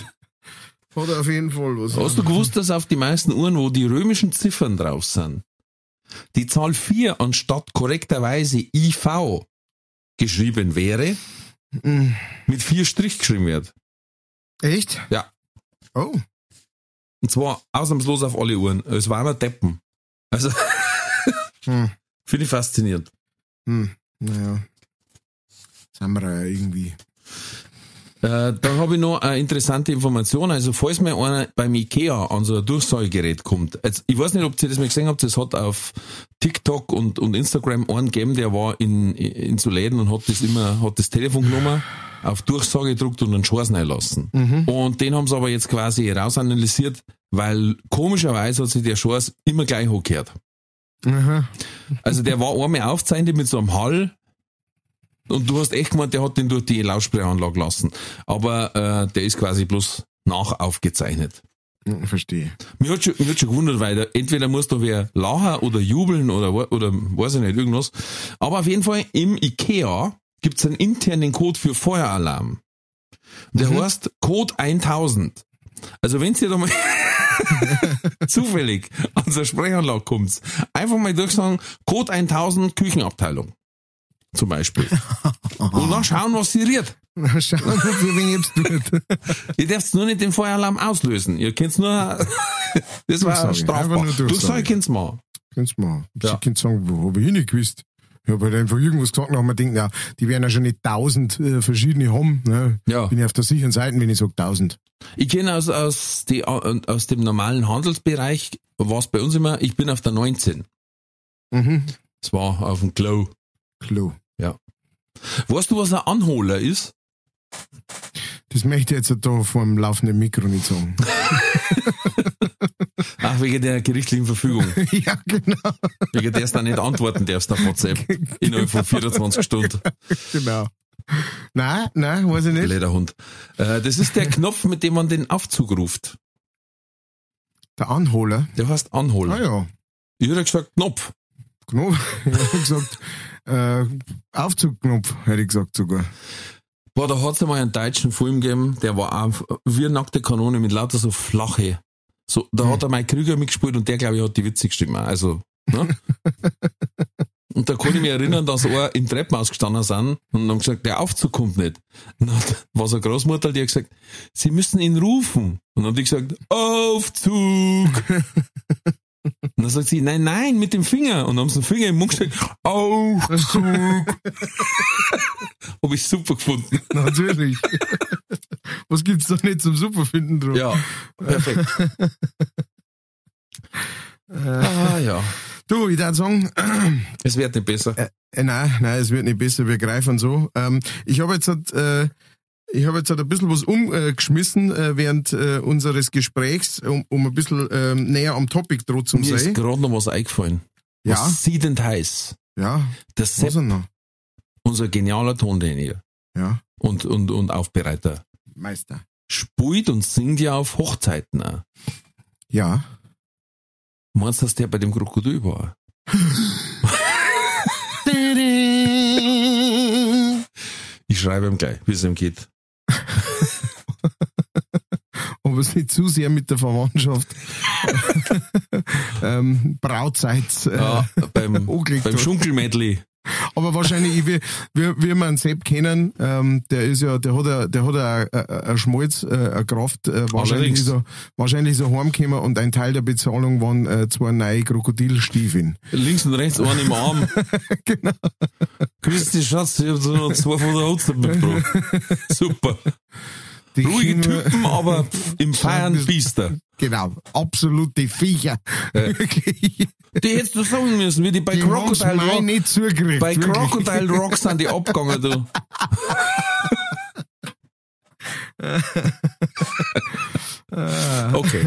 Hat auf jeden Fall was. Hast du gewusst, dass auf die meisten Uhren, wo die römischen Ziffern drauf sind, die Zahl 4 anstatt korrekterweise IV geschrieben wäre, Mm. mit vier Strich geschrieben wird? Echt? Ja. Oh. Und zwar ausnahmslos auf alle Uhren. Es waren nur Deppen. Also, Hm. finde ich faszinierend. Hm. Naja. Sind wir ja irgendwie. Äh, dann habe ich noch eine interessante Information. Also, falls mir einer beim Ikea an so ein Durchsagegerät kommt, jetzt, ich weiß nicht, ob ihr das mal gesehen habt, das hat auf TikTok und, und Instagram einen gegeben, der war in, in so Läden und hat das immer, hat das Telefon genommen, auf Durchsage gedruckt und einen Chance lassen. Und den haben sie aber jetzt quasi rausanalysiert, weil komischerweise hat sich der Chance immer gleich hochgehört. Aha. Also der war einmal aufgezeichnet mit so einem Hall und du hast echt gemeint, der hat den durch die Lautsprecheranlage lassen. Aber äh, der ist quasi bloß nachaufgezeichnet. Hm, Verstehe. Mir hat schon, mir hat schon gewundert, weil da, entweder muss da wer lachen oder jubeln oder, oder weiß ich nicht, irgendwas. Aber auf jeden Fall im Ikea gibt's einen internen Code für Feueralarm. Der heißt Code 1000. Also wenn ihr da mal zufällig an so Sprechanlage kommt, einfach mal durchsagen, Code 1000 Küchenabteilung. Zum Beispiel. Und dann schauen, was sie riert. Na, Schauen wir, mal, wen jetzt tut. Ihr dürft nur nicht den Feueralarm auslösen. Ihr könnt's nur, das war Durchsage, strafbar. nur Durchsage. Durchsage könnt's mal. Kannst du mal. Ja. Sie können sagen, wo habe ich nicht gewusst. Ich habe halt einfach irgendwas gesagt, und man denkt, ja, die werden ja schon nicht tausend äh, verschiedene haben. Ne? Ja. Bin ich auf der sicheren Seite, wenn ich sage tausend. Ich kenne aus, aus, die, aus dem normalen Handelsbereich, was bei uns immer, ich bin auf der 19. Mhm. Das war auf dem Glow. Klo. Weißt du, was ein Anholer ist? Das möchte ich jetzt da vor dem laufenden Mikro nicht sagen. Ach, wegen der gerichtlichen Verfügung. ja, genau. Wegen der du dann nicht antworten darfst auf WhatsApp. Innerhalb von 24 Stunden. Genau. Nein, nein, weiß ich nicht. Lederhund. Äh, das ist der Knopf, mit dem man den Aufzug ruft. Der Anholer. Der heißt Anholer. Ah ja. Ich hätte gesagt Knopf. Knopf. Ich gesagt, äh, Aufzugknopf, hätte ich gesagt sogar. Boah, da hat's einmal einen deutschen Film gegeben, der war auch wie eine nackte Kanone mit lauter so flache. So, da hat er Mike Krüger mitgespielt und der, glaube ich, hat die witzigste Stimme. Also, ne? Und da kann ich mich erinnern, dass er im Treppenhaus gestanden sind und haben gesagt, der Aufzug kommt nicht. Und dann hat- war so eine Großmutter, die hat gesagt, sie müssen ihn rufen. Und dann haben die gesagt, Aufzug! Und dann sagt sie, nein, nein, mit dem Finger. Und dann haben sie den Finger im Mund gesteckt, Aufzug! Hab ich super gefunden. Natürlich. Was gibt's da nicht zum Superfinden drum? Ja, perfekt. ah, ja. Du, ich würde sagen, Es wird nicht besser. Äh, nein, nein, es wird nicht besser, wir greifen so. Ähm, ich habe jetzt, halt, äh, ich habe jetzt halt ein bisschen was umgeschmissen äh, während äh, unseres Gesprächs, um, um ein bisschen ähm, näher am Topic dran zu Mir ist sein. gerade noch was eingefallen. Ja, Was siedend heiß. ja, Der was Sepp, unser genialer Tontechniker Ja, und, und, und Aufbereiter, Meister. spielt und singt ja auf Hochzeiten auch. Ja. Meinst du, dass der bei dem Krokodil war? Ich schreibe ihm gleich, wie es ihm geht. Aber es nicht zu sehr mit der Verwandtschaft. ähm, Brautzeit. Äh, Ja, beim, beim. Schunkelmedley. Aber wahrscheinlich, wie, wie, wie wir einen Sepp kennen, ähm, der ist ja, der hat ja, der hat ja ein- ein Schmalz, äh, eine Kraft, äh, wahrscheinlich ist er, wahrscheinlich er heimgekommen und ein Teil der Bezahlung waren äh, zwei neue Krokodilstiefeln. Links und rechts einen im Arm. genau. Grüß dich, Schatz, ich hab so noch zwei von der Hutze mitgebracht. Super. Die Ruhige Kinder- Typen, aber im Feiern Biester. Genau, absolute Viecher. Wirklich. Die hättest du sagen müssen, wie die bei Die Crocodile Rock. nicht zugekriegt. Bei wirklich. Crocodile Rock sind die abgegangen, du. okay.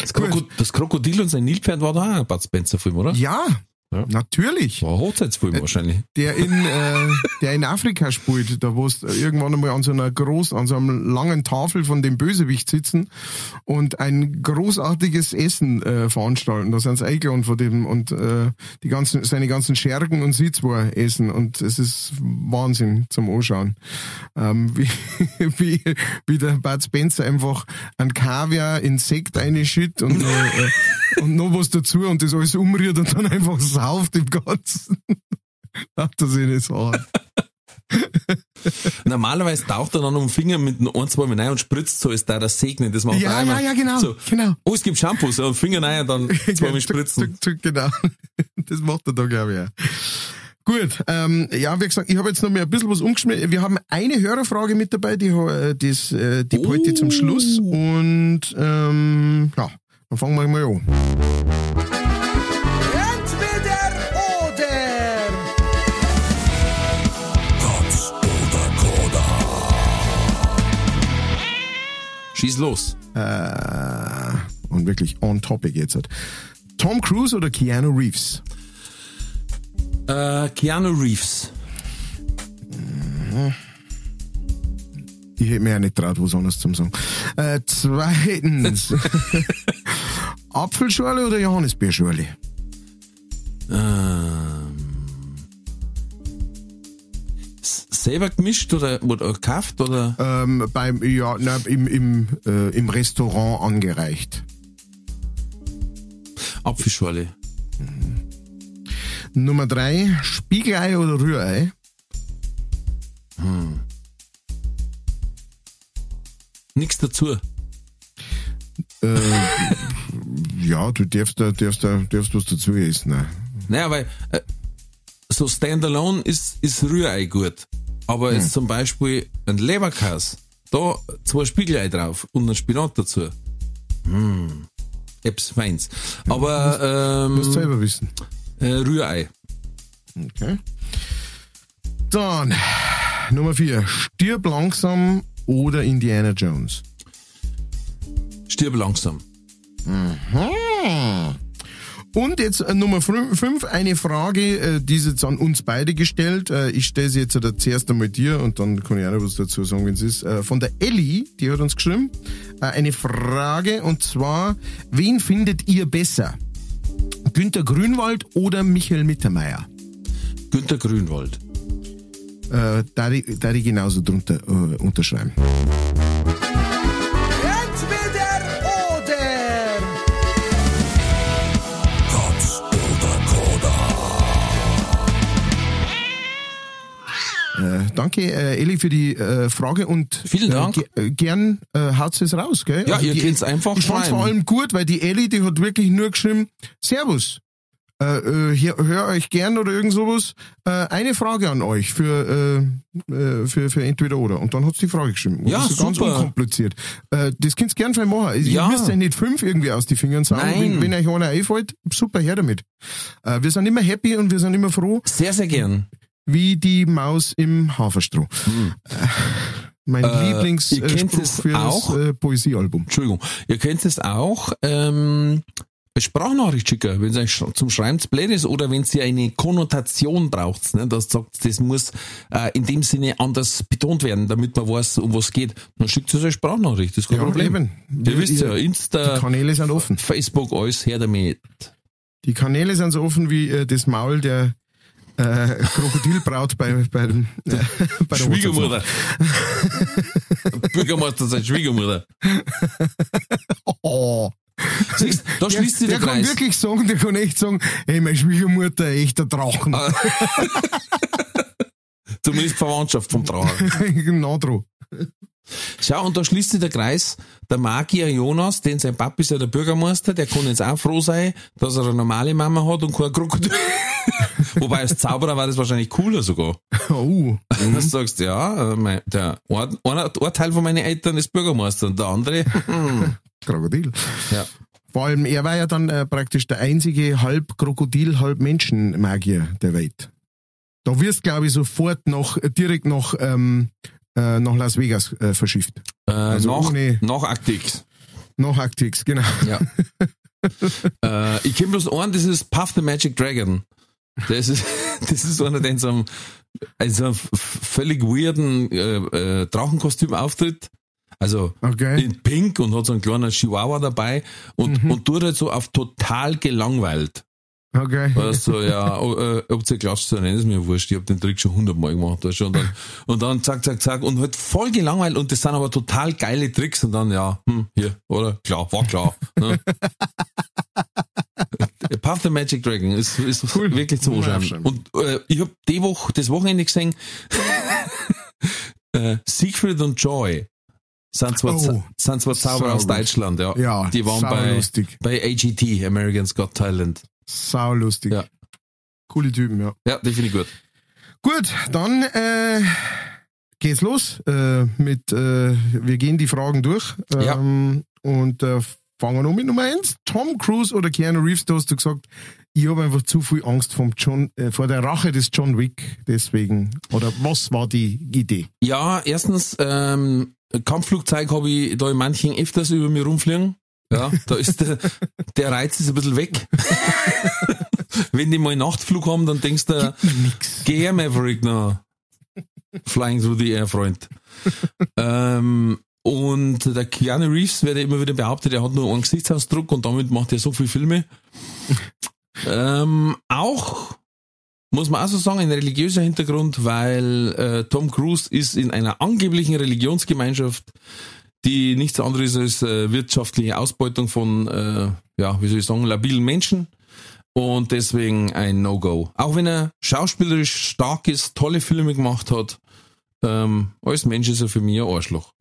Das, Kroko das Krokodil und sein Nilpferd war da auch ein Bud Spencer-Film, oder? Ja, Ja. natürlich. War ein Hochzeitsfilm wahrscheinlich. Der in, äh, der in Afrika spielt, da wo es irgendwann einmal an so einer groß, an so einer langen Tafel von dem Bösewicht sitzen und ein großartiges Essen äh, veranstalten. Da sind sie eingeladen von dem und äh, die ganzen, seine ganzen Schergen und sie zwei essen und es ist Wahnsinn zum Anschauen. Ähm, wie, wie, wie der Bud Spencer einfach ein Kaviar in Sekt einschütt und, noch, äh, und noch was dazu und das alles umrührt und dann einfach sauft im Ganzen. Ach, das ist nicht so hart. Normalerweise taucht er dann um den Finger mit einem ein, zwei Mal rein und spritzt so, ist da das Segnen. Das macht Ja, ja, ja, genau. So. genau. Oh, es gibt Shampoos, ja, und Finger rein und dann zweimal spritzen. Tuck, tuck, tuck, genau. Das macht er da, glaube ich, auch. Gut, ähm, ja, wie gesagt, ich habe jetzt noch mal ein bisschen was umgeschmissen. Wir haben eine Hörerfrage mit dabei, die, äh, äh, die Oh. heute zum Schluss. Und ähm, ja, dann fangen wir mal an. Entweder oder. Schieß los. Äh, und wirklich on topic jetzt. halt. Tom Cruise oder Keanu Reeves? Äh, Keanu Reeves. Ich hätte mir ja nicht traut, was anderes zu sagen. Äh, zweitens. Apfelschorle oder Johannisbeerschorle? Ähm, s- selber gemischt oder, oder gekauft oder? Ähm, beim, ja, na, im, im, äh, im Restaurant angereicht. Apfelschorle. Nummer drei, Spiegelei oder Rührei? Nix dazu. Äh, ja, du darfst da, darfst da, darfst was dazu essen. Ne? Naja, weil äh, so Standalone ist, ist Rührei gut. Aber jetzt zum Beispiel ein Leberkäse, da zwei Spiegelei drauf und ein Spinat dazu. Hm. Ebbs feins. Aber Musst ähm, selber wissen. äh, Rührei. Okay. Dann, Nummer vier, stirb langsam oder Indiana Jones? Stirb langsam. Hm. Und jetzt äh, Nummer 5, eine Frage, äh, die ist jetzt an uns beide gestellt. Äh, ich stelle sie jetzt äh, zuerst einmal dir und dann kann ich auch noch was dazu sagen, wenn es ist. Von der Ellie, die hat uns geschrieben, eine Frage und zwar, wen findet ihr besser? Günter Grünwald oder Michael Mittermeier? Günter Grünwald. Äh, da ich, genauso drunter äh, unterschreiben. Entweder oder. Äh, danke, äh, Elli, für die äh, Frage und Vielen Dank. Äh, ge gern äh, haut es raus, gell? Ja, ihr die, könnt's einfach Ich fand's schreiben. vor allem gut, weil die Elli, die hat wirklich nur geschrieben, Servus. Äh, äh, hör, hör euch gern oder irgend sowas. Äh, eine Frage an euch für, äh, äh, für, für entweder oder. Und dann hat's die Frage geschrieben. Und Ja, das ist ganz super. unkompliziert. Äh, das könnt's gern fein machen. Ja. Ihr müsst euch nicht fünf irgendwie aus die Fingern saugen. Nein. Wenn, wenn euch einer einfällt, super, her damit. Wir sind immer happy und wir sind immer froh, Sehr, sehr gern. wie die Maus im Haferstroh. Äh, mein Hm. Äh, ihr Lieblingsspruch kennt für auch? das äh, Poesiealbum. Entschuldigung. Ihr könnt es auch ähm, eine Sprachnachricht schicken, wenn es euch zum Schreiben zu blöd ist oder wenn ihr eine Konnotation braucht, ne, das sagt, das muss äh, in dem Sinne anders betont werden, damit man weiß, um was es geht. Dann schickt es eine Sprachnachricht, das ist kein Ja, Problem. eben. Ihr wisst ja, Die Insta, Kanäle sind offen. Facebook, alles her damit. Die Kanäle sind so offen wie äh, das Maul der äh, Krokodilbraut bei, bei, dem, äh, bei der Schwiegermutter. Bürgermeister seine Schwiegermutter. Oh. Siehst, da Der, schließt sich der der, kann Kreis. wirklich sagen, der kann echt sagen, ey, meine Schwiegermutter, echter Drachen. Ah. Zumindest Verwandtschaft vom Trauer. Nadro. Schau, und da schließt sich der Kreis. Der Magier Jonas, den sein Papa ist ja der Bürgermeister, der kann jetzt auch froh sein, dass er eine normale Mama hat und kein Krokodil. Wobei als Zauberer war das wahrscheinlich cooler sogar. Oh. Dass du sagst, ja, äh, mein, der ein, einer- ein Teil von meinen Eltern ist Bürgermeister und der andere, hm, Krokodil. ja. Vor allem, er war ja dann äh, praktisch der einzige halb Krokodil, halb Menschen-Magier der Welt. Da wirst, glaube ich, sofort noch, äh, direkt nach, ähm, äh, nach Las Vegas äh, verschifft. Äh, Also nach, ohne- nach Actix. Nach Actix, genau. Ja. äh, ich kenne bloß einen, das ist Puff the Magic Dragon. Das ist, das ist einer, der in so einem, in so einem f- völlig weirden äh, Drachenkostüm auftritt. Also Okay. in Pink und hat so einen kleinen Chihuahua dabei und, und tut halt so auf total gelangweilt. Okay. Also, ja, oh, äh, ob ihr klatscht oder nicht, ist mir wurscht. Ich hab den Trick schon hundertmal gemacht. Weißt du, und, dann, und dann zack, zack, zack und halt voll gelangweilt und das sind aber total geile Tricks und dann, ja, hm, hier, oder? Klar, war klar. Ne? Puff the Magic Dragon ist, ist Cool. wirklich zum Anschauen. Und äh, ich hab die Woche, das Wochenende gesehen, äh, Siegfried und Joy sind zwar, Oh. Sind zwar Zauberer aus. Deutschland, ja. Ja, die waren sau bei, lustig. bei AGT, Americans Got Talent. Sau lustig. Ja. Coole Typen, ja. Ja, die finde ich gut. Gut, dann äh, geht's los äh, mit, äh, wir gehen die Fragen durch Ja. ähm, und äh, fangen an mit Nummer eins. Tom Cruise oder Keanu Reeves, da hast du gesagt, ich habe einfach zu viel Angst vom John, äh, vor der Rache des John Wick, deswegen, oder was war die Idee? Ja, erstens, ähm, Kampfflugzeug habe ich da in manchen öfters über mir rumfliegen. Ja, da ist der, der Reiz ist ein bisschen weg. Wenn die mal Nachtflug haben, dann denkst du, geh her, Maverick, na. Flying through the air, Freund. ähm, und der Keanu Reeves wird ja immer wieder behauptet, er hat nur einen Gesichtsausdruck und damit macht er so viele Filme. ähm, auch muss man auch so sagen, ein religiöser Hintergrund, weil äh, Tom Cruise ist in einer angeblichen Religionsgemeinschaft, die nichts anderes als äh, wirtschaftliche Ausbeutung von, äh, ja, wie soll ich sagen, labilen Menschen und deswegen ein No-Go. Auch wenn er schauspielerisch stark ist, tolle Filme gemacht hat, ähm, als Mensch ist er für mich ein Arschloch.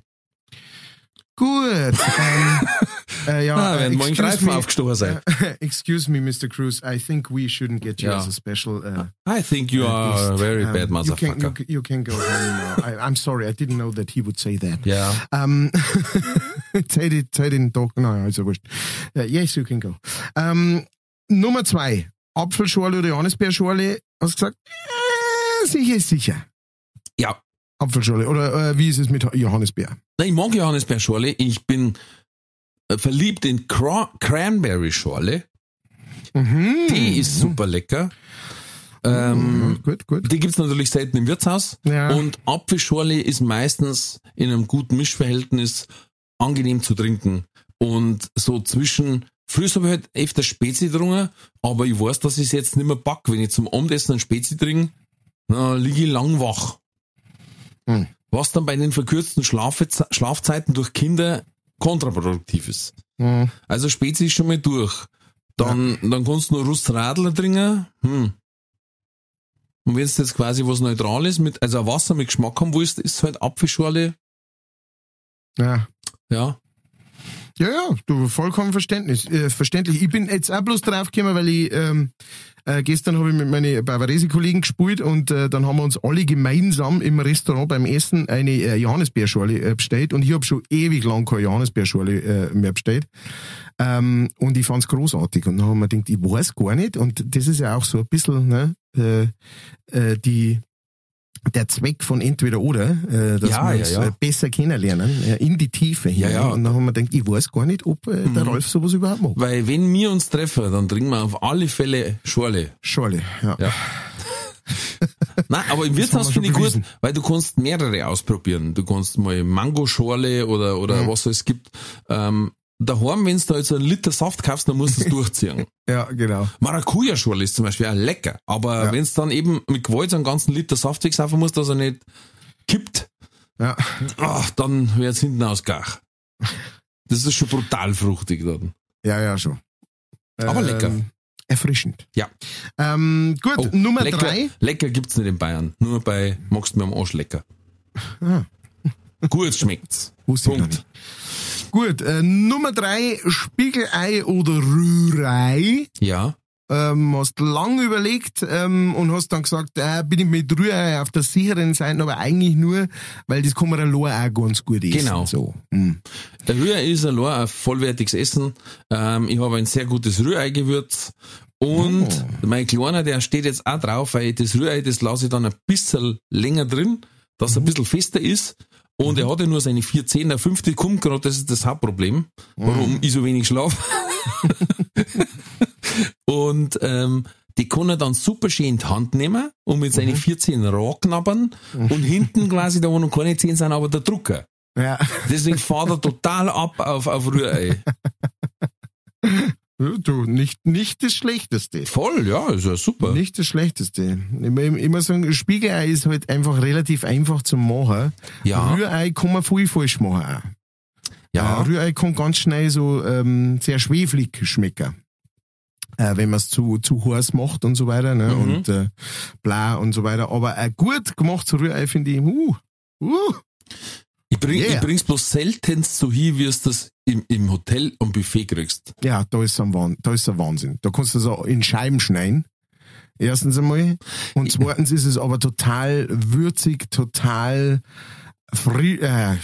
Gut. ähm, äh, ja, Ah, äh, werden me, aufgestochen sein. äh, excuse me, Mr. Cruise, I think we shouldn't get you Ja. as a special. Uh, I think you are a very um, bad you can, motherfucker. you, you can go home now. I, I'm sorry, I didn't know that he would say that. Ja. Um, say the, say den Tag, nein, also wurscht. Uh, yes, you can go. Um, Nummer zwei. Apfelschorle oder Johannisbeerschorle? Hast du gesagt? Äh, sicher ist sicher. Ja. Apfelschorle. Oder äh, wie ist es mit Johannisbeer? Na, Ich mag Johannisbeerschorle. Ich bin verliebt in Cra Cranberry-Schorle. Mhm. Die ist super lecker. Ähm, Mhm, gut, gut. die gibt's natürlich selten im Wirtshaus. Ja. Und Apfelschorle ist meistens in einem guten Mischverhältnis angenehm zu trinken. Und so zwischen, früher habe ich halt öfter Spezi getrunken, aber ich weiß, dass ich es jetzt nicht mehr back. Wenn ich zum Abendessen ein Spezi trinke, dann liege ich lang wach. Hm. Was dann bei den verkürzten Schlafe- Schlafzeiten durch Kinder kontraproduktiv ist. Mhm. Also Spezi ist schon mal durch. Dann, dann kannst du nur Rustradler trinken. Hm. Und wenn du jetzt quasi was Neutrales mit, also Wasser mit Geschmack haben willst, ist halt Apfelschorle, Ja. ja. Ja, ja, du, vollkommen Verständnis, äh, verständlich. Ich bin jetzt auch bloß draufgekommen, weil ich ähm, äh, gestern habe ich mit meinen Bavarese-Kollegen gespielt und äh, dann haben wir uns alle gemeinsam im Restaurant beim Essen eine äh, Johannisbeerschorle äh, bestellt und ich habe schon ewig lang keine Johannisbeerschorle äh, mehr bestellt. Ähm, und ich fand's großartig. Und dann haben wir gedacht, ich weiß gar nicht. Und das ist ja auch so ein bisschen ne, äh, äh, die der Zweck von entweder oder, äh, dass Ja, wir uns ja. äh, besser kennenlernen, äh, in die Tiefe hinein. Ja, ja. Und dann haben wir gedacht, ich weiß gar nicht, ob äh, der Mhm. Ralf sowas überhaupt mag. Weil wenn wir uns treffen, dann trinken wir auf alle Fälle Schorle. Schorle, ja. Ja. Nein, aber im Wirtshaus finde ich schon gut, bewiesen. weil du kannst mehrere ausprobieren. Du kannst mal Mangoschorle oder, oder Mhm. was es gibt. Ähm, daheim, wenn du da jetzt einen Liter Saft kaufst, dann musst du es durchziehen. Ja, genau. Maracuja-Schorle ist zum Beispiel auch lecker. Aber Ja. wenn es dann eben mit Gewalt so einen ganzen Liter Saft wegsaufen musst, dass er nicht kippt, Ja. ach, dann wird's hinten ausgach. Das ist schon brutal fruchtig dann. Ja, ja, schon. Aber lecker. Erfrischend. Ja. Ähm, gut, Oh, Nummer lecker, drei. Lecker gibt's nicht in Bayern. Nur bei magst du mir am Arsch lecker. Ah. Gut schmeckt's. Wusste Punkt. Gut, äh, Nummer drei, Spiegelei oder Rührei. Ja. Ähm, hast lang überlegt ähm, und hast dann gesagt, äh, bin ich mit Rührei auf der sicheren Seite, aber eigentlich nur, weil das kann man allein auch ganz gut essen. Genau. So. Mm. Der Rührei ist allein ein vollwertiges Essen. Ähm, ich habe ein sehr gutes Rührei-Gewürz. Und Oh. mein Kleiner, der steht jetzt auch drauf, weil das Rührei, das lasse ich dann ein bisschen länger drin, dass er ein bisschen fester ist. Und er hat ja nur seine vier Zehen, der fünfte kommt gerade, das ist das Hauptproblem, warum ich so wenig schlafe. und ähm, die kann er dann super schön in die Hand nehmen und mit seinen vier Zehen ranknabbern und hinten quasi, da wo noch keine Zehen sind, aber der Drucker. Ja. Deswegen fahrt er total ab auf, auf Rührei. Du, nicht, nicht das Schlechteste. Voll, ja, ist ja super. Nicht das Schlechteste. Ich muss immer sagen, Spiegelei ist halt einfach relativ einfach zu machen. Ja. Rührei kann man viel falsch machen auch. Ja. Äh, Rührei kann ganz schnell so ähm, sehr schweflig schmecken. Äh, wenn man es zu, zu heiß macht und so weiter, ne? Mhm. Und äh, bla und so weiter. Aber ein gut gemachtes Rührei finde ich, uh, uh, Ich, bring, Yeah. ich bring's bloß seltenst so hin, wie es das im, im Hotel am Buffet kriegst. ja, da ist ein Wahnsinn. Da ist ein Wahnsinn. Da kannst du so in Scheiben schneiden. Erstens einmal. Und zweitens ist es aber total würzig, total fri äh,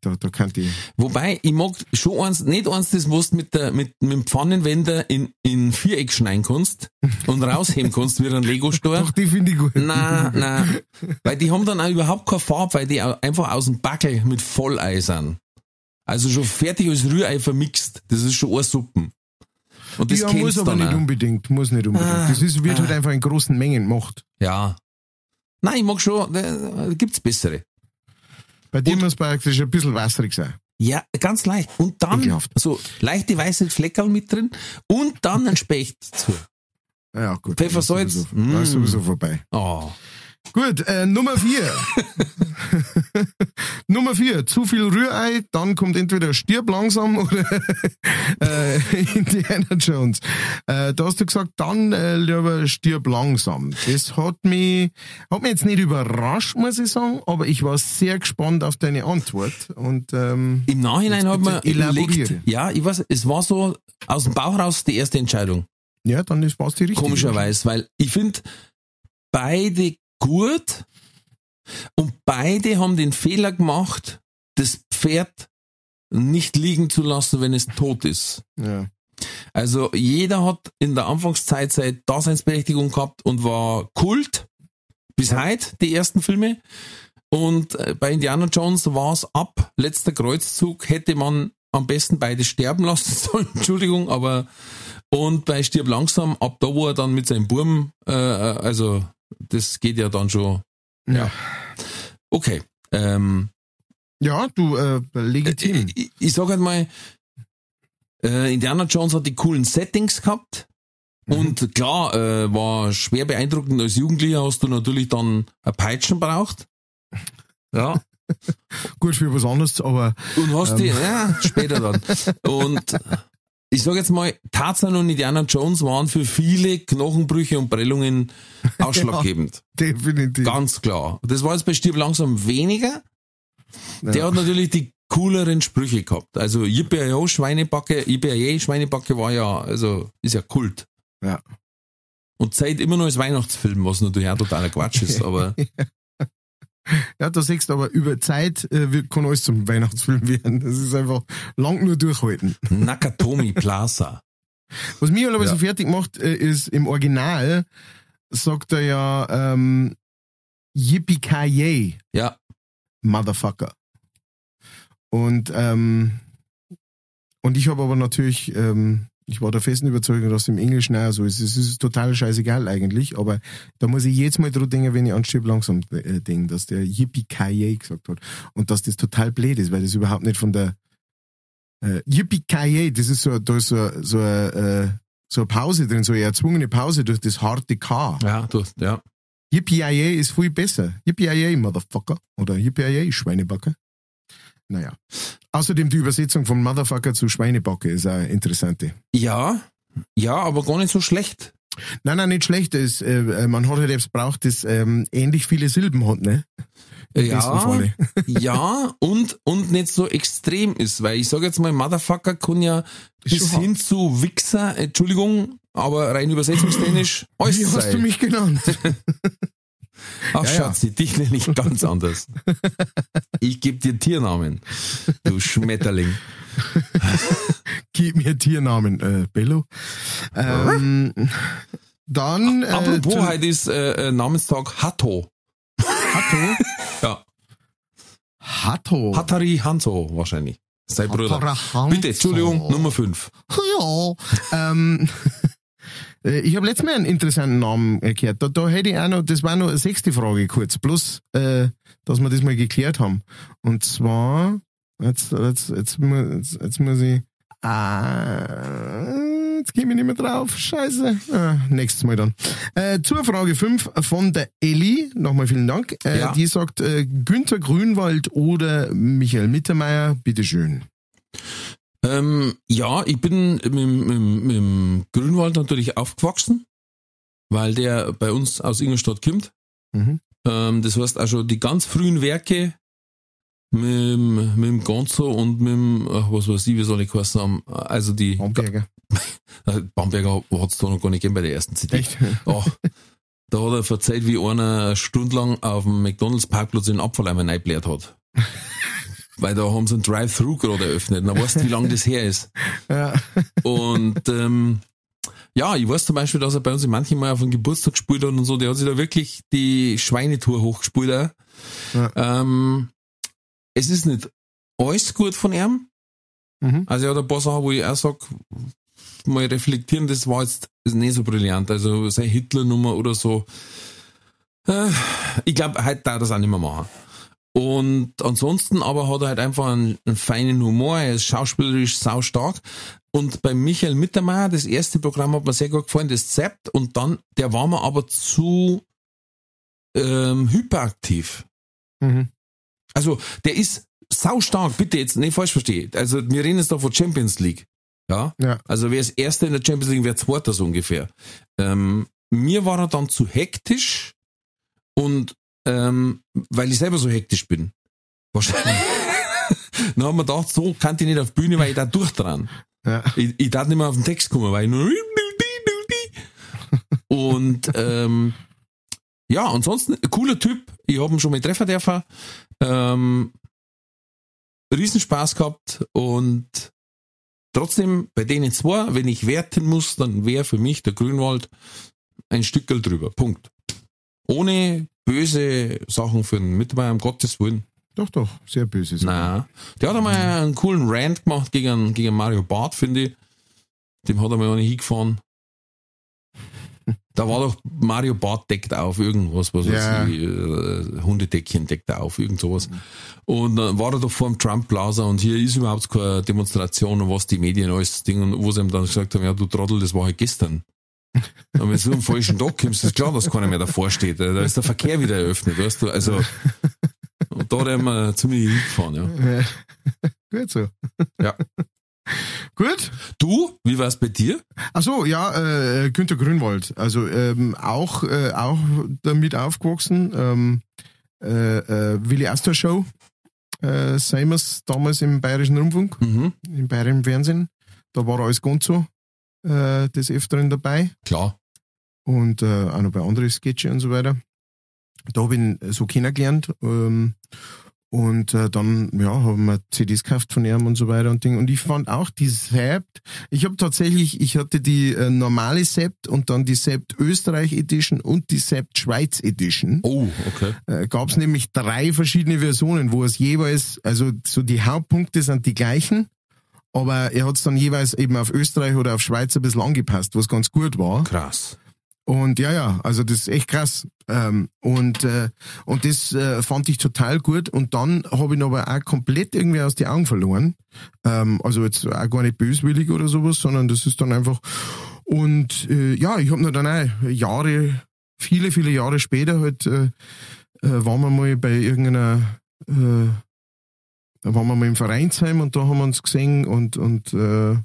da, da kann ich. Wobei, ich mag schon eins, nicht eins, das was du mit, der, mit, mit dem Pfannenwender in, in Viereck schneiden kannst und rausheben kannst wie ein Lego-Store. Doch, die finde ich gut. Nein, nein. Weil die haben dann auch überhaupt keine Farbe, weil die einfach aus dem Backel mit Vollei sind. Also schon fertig als Rührei vermixt. Das ist schon eine Suppen. Und das ja, muss aber nicht auch. unbedingt, muss nicht unbedingt. Ah, das ist, wird ah. halt einfach in großen Mengen gemacht. Ja. Nein, ich mag schon, da gibt's bessere. Bei dir muss praktisch ein bisschen wasserig sein. Ja, ganz leicht. Und dann Ekelhaft. so leichte weiße Fleckerl mit drin und dann ein Specht dazu. Ja, gut. Pfeffersalz. Das ist sowieso, ist Mm. sowieso vorbei. Oh. Gut, äh, Nummer vier. Nummer vier, zu viel Rührei, dann kommt entweder Stirb langsam oder äh, Indiana Jones. Äh, da hast du gesagt, dann äh, lieber Stirb langsam. Das hat mich, hat mich jetzt nicht überrascht, muss ich sagen, aber ich war sehr gespannt auf deine Antwort. Und ähm, Im Nachhinein hat man überlegt, elaboriere. ja, ich weiß, es war so aus dem Bauch raus die erste Entscheidung. ja, dann ist was die richtige. Komischerweise, weil ich finde beide gut und beide haben den Fehler gemacht, das Pferd nicht liegen zu lassen, wenn es tot ist. Ja. Also jeder hat in der Anfangszeit seine Daseinsberechtigung gehabt und war Kult bis heute, die ersten Filme. Und äh, bei Indiana Jones war es ab letzter Kreuzzug, hätte man am besten beide sterben lassen sollen, Entschuldigung, aber und bei Stirb langsam, ab da, wo er dann mit seinem Burm, äh, äh, also das geht ja dann schon. Ja. Okay. Ähm, Ja, du, äh, legitim. ich, ich sag halt mal, äh, Indiana Jones hat die coolen Settings gehabt. Mhm. Und klar, äh, war schwer beeindruckend. Als Jugendlicher hast du natürlich dann ein Peitschen braucht. Ja. Gut für was anderes, aber Und hast die, Ähm. ja, später dann. Und ich sag jetzt mal, Tarzan und Indiana Jones waren für viele Knochenbrüche und Prellungen ausschlaggebend. definitiv. Ganz klar. Das war jetzt bei Stirb langsam weniger. Der hat natürlich die cooleren Sprüche gehabt. Also Yippee Schweinebacke, Yippee Schweinebacke war ja, also ist ja Kult. Ja. Und Zeit immer noch als Weihnachtsfilm, was natürlich auch totaler Quatsch ist, aber Ja, da siehst du aber über Zeit äh, wird- kann alles zum Weihnachtsfilm werden. Das ist einfach lang nur durchhalten. Nakatomi Plaza. Was mich aber Ja. so fertig macht, äh, ist im Original sagt er ja ähm, Yippee Ja, Motherfucker. Und ähm, und ich habe aber natürlich, ähm, ich war der festen Überzeugung, dass es im Englischen auch so ist. Es ist total scheißegal eigentlich, aber da muss ich jedes Mal drüber denken, wenn ich an Stirb langsam äh, denke, dass der Yippie Kaye gesagt hat und dass das total blöd ist, weil das überhaupt nicht von der äh, Yippie Kaye, das ist so, da ist so, so, äh, so eine Pause drin, so eine erzwungene Pause durch das harte K. ja, du, ja. Yippie ist viel besser. Yippie Motherfucker. Oder Yippie Schweinebacke. Naja. Außerdem die Übersetzung von Motherfucker zu Schweinebacke ist eine interessante. Ja, ja, aber gar nicht so schlecht. Nein, nein, nicht schlecht. Es, äh, man hat halt etwas braucht, das ähm, ähnlich viele Silben hat, ne? Im Ja, ja, und, und nicht so extrem ist, weil ich sage jetzt mal, Motherfucker kann ja bis hin zu Wichser, Entschuldigung, aber rein übersetzungstechnisch alles Wie hast sein. du mich genannt? Ach, Ja, ja. Schatzi, dich nenne ich ganz anders. Ich gebe dir Tiernamen, du Schmetterling. Gib mir Tiernamen. Äh, Bello. Ähm, dann. Äh, Apropos, heute ist äh, äh, Namenstag Hatto. Hatto. Ja, Hatto. Hatari Hanzo wahrscheinlich. Sein Bruder. Bitte, Entschuldigung, Nummer 5. Ja. ähm, äh, ich habe letztes Mal einen interessanten Namen äh, gehört. Da, da hätte ich auch noch, das war noch eine sechste Frage kurz, bloß, äh, dass wir das mal geklärt haben. Und zwar, jetzt, jetzt, jetzt, jetzt, jetzt muss ich, ah, jetzt komme ich nicht mehr drauf, scheiße. Ah, nächstes Mal dann. Äh, zur Frage 5 von der Elli, nochmal vielen Dank. Äh, Ja. Die sagt, äh, Günther Grünwald oder Michael Mittermeier, bitteschön. Ähm, ja, ich bin mit, mit, mit dem Grünwald natürlich aufgewachsen, weil der bei uns aus Ingolstadt kommt. Mhm. Ähm, das heißt also die ganz frühen Werke mit, dem- mit dem Gonzo und mit dem, ach, was weiß ich, wie soll ich heißen haben, also die Bamberger. Bamberger hat es da noch gar nicht gegeben bei der ersten CD. Echt? Oh, da hat er verzeiht, wie einer eine Stunde lang auf dem McDonalds Parkplatz den Abfalleimer reingebläht hat. Weil da haben sie einen Drive-Thru gerade eröffnet. Na weißt du, wie lange das her ist. Ja. Und ähm, ja, ich weiß zum Beispiel, dass er bei uns in manchen Mal auf den Geburtstag gespielt hat und so, der hat sich da wirklich die Schweinetour hochgespielt. auch. Ja. Ähm, es ist nicht alles gut von ihm. Mhm. Also er hat ein paar Sachen, wo ich auch sag, mal reflektieren, das war jetzt nicht so brillant. Also seine Hitler-Nummer oder so. Äh, ich glaube, heute darf das auch nicht mehr machen. Und ansonsten aber hat er halt einfach einen, einen feinen Humor, er ist schauspielerisch sau stark. Und bei Michael Mittermeier, das erste Programm hat mir sehr gut gefallen, das Zept. Und dann, der war mir aber zu ähm, hyperaktiv. Mhm. Also, der ist sau stark, bitte jetzt nicht falsch verstehen. Also, wir reden jetzt da von Champions League. Ja. Ja. Also, wer ist Erster in der Champions League, wer Zweiter so ungefähr. Ähm, mir war er dann zu hektisch und ähm, weil ich selber so hektisch bin. Wahrscheinlich. dann haben wir gedacht, so kann ich nicht auf die Bühne, weil ich da durchdran. Ja. Ich, ich darf nicht mehr auf den Text kommen, weil ich nur und ähm, ja, ansonsten cooler Typ. Ich habe ihn schon mal treffen dürfen. Ähm, Riesenspaß gehabt und trotzdem bei denen zwei, wenn ich werten muss, dann wäre für mich der Grünwald ein Stückel drüber. Punkt. Ohne böse Sachen für den Mitarbeiter, um Gottes Willen. Doch, doch, sehr böse. sogar. Na, der hat einmal einen coolen Rant gemacht gegen, gegen Mario Barth, finde ich. Dem hat er mal nicht hingefahren. Da war doch Mario Barth deckt auf, irgendwas, was Ja. weiß ich, äh, Hundedeckchen deckt auf, irgend sowas. Und dann war er doch vor dem Trump Plaza und hier ist überhaupt keine Demonstration und was die Medien alles Ding und wo sie ihm dann gesagt haben, ja du Trottel, das war halt gestern. Und wenn du so am falschen Tag kommst, ist klar, dass keiner mehr davor steht. Da ist der Verkehr wieder eröffnet, weißt du, also, und da er immer ziemlich hingefahren, ja. Ja. Gut so. Ja. Gut. Du, wie war's bei dir? Ach so, ja, äh, Günter Grünwald. Also ähm, auch, äh, auch damit aufgewachsen. Ähm, äh, äh, Willi Astor Show. äh, Seimers damals im Bayerischen Rundfunk, Mhm. im Bayerischen Fernsehen. Da war er als Gonzo äh, des Öfteren dabei Klar. und äh, auch noch bei anderen Sketche und so weiter. Da habe ich ihn so kennengelernt. Ähm, und äh, dann, ja, haben wir CDs gekauft von ihm und so weiter und Ding. Und ich fand auch die Sept, ich habe tatsächlich, ich hatte die äh, normale Sept und dann die Sept Österreich Edition und die Sept Schweiz Edition. Oh, okay. Äh, Gab es nämlich drei verschiedene Versionen, wo es jeweils, also so die Hauptpunkte sind die gleichen, aber er hat es dann jeweils eben auf Österreich oder auf Schweiz ein bisschen angepasst, was ganz gut war. Krass. Und ja, ja, also das ist echt krass. Ähm, und, äh, und das äh, fand ich total gut. Und dann habe ich ihn aber auch komplett irgendwie aus den Augen verloren. Ähm, also jetzt auch gar nicht böswillig oder sowas, sondern das ist dann einfach. Und äh, ja, ich habe dann auch Jahre, viele, viele Jahre später halt, äh, äh, waren wir mal bei irgendeiner, äh, da waren wir mal im Vereinsheim und da haben wir uns gesehen und, und äh,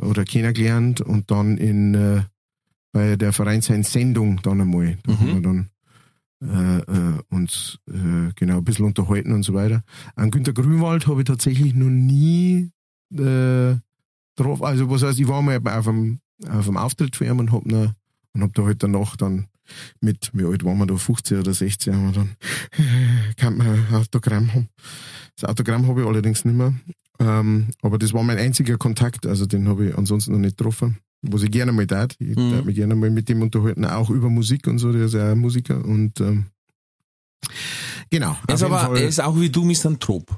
oder kennengelernt und dann in äh, bei der Vereinssendung dann einmal. Da Mhm. haben wir dann äh, äh, uns äh, genau ein bisschen unterhalten und so weiter. An Günter Grünwald habe ich tatsächlich noch nie äh, drauf, also was heißt, ich war mal auf einem, auf einem Auftritt für ihn und hab, noch, und hab da halt danach dann mit, wie alt waren wir da, 15 oder 16, haben wir dann, äh, kann man ein Autogramm haben. Das Autogramm habe ich allerdings nicht mehr. Ähm, aber das war mein einziger Kontakt, also den habe ich ansonsten noch nicht getroffen. Was ich gerne mal tat. Ich Mhm. darf mich gerne mal mit dem unterhalten, auch über Musik und so, der ist ja auch Musiker und ähm, genau. Er ist aber, Fall- er ist auch wie du Misanthrop.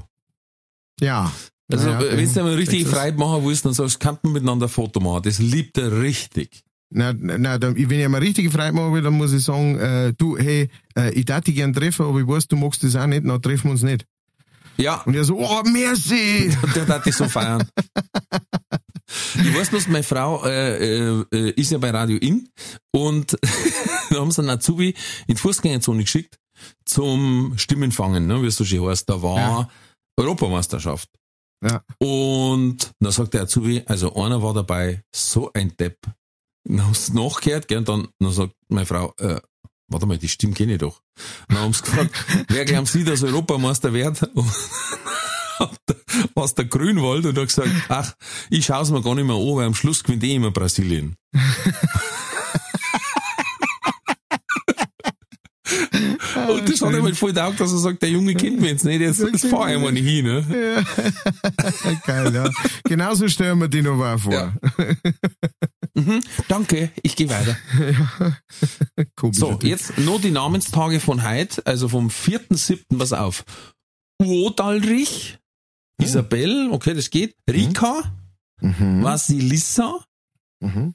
ja. Also, Ja, wenn du mal richtig Freude machen willst, dann sagst du, kann man miteinander ein Foto machen. Das liebt er richtig. Na, na, da, wenn ich mir richtig Freude machen will, dann muss ich sagen, äh, du, hey, äh, ich darf dich gern treffen, aber ich weiß, du magst das auch nicht, dann treffen wir uns nicht. Ja, Und er so, oh, merci! und der darf das so feiern. Ich weiß bloß, meine Frau äh, äh, ist ja bei Radio In und da haben sie einen Azubi in die Fußgängerzone geschickt zum Stimmenfangen, ne, wie es so schön heißt. Da war Ja. Europameisterschaft. Ja. Und dann sagt der Azubi, also einer war dabei, so ein Depp. Dann haben sie nachgehört, gell, und dann, dann sagt meine Frau, äh, warte mal, die Stimme kenne ich doch. Dann haben sie gefragt, wer glauben Sie, dass Europameister wird? Was der Grünwald und hat gesagt, ach, ich schaue es mir gar nicht mehr an, weil am Schluss gewinnt eh immer Brasilien. und das hat halt voll taugt, dass er sagt, der Junge kennt mich jetzt nicht, jetzt, jetzt fahr ich mal nicht hin. Ne? Geil, ja. Genauso stellen wir die mal vor. Ja. Mhm, danke, ich gehe weiter. Komisch. So, jetzt noch die Namenstage von heute, also vom 4.7., pass auf. Uodalrich, Isabel, okay, das geht. Rika, Mhm. Vasilissa, Mhm.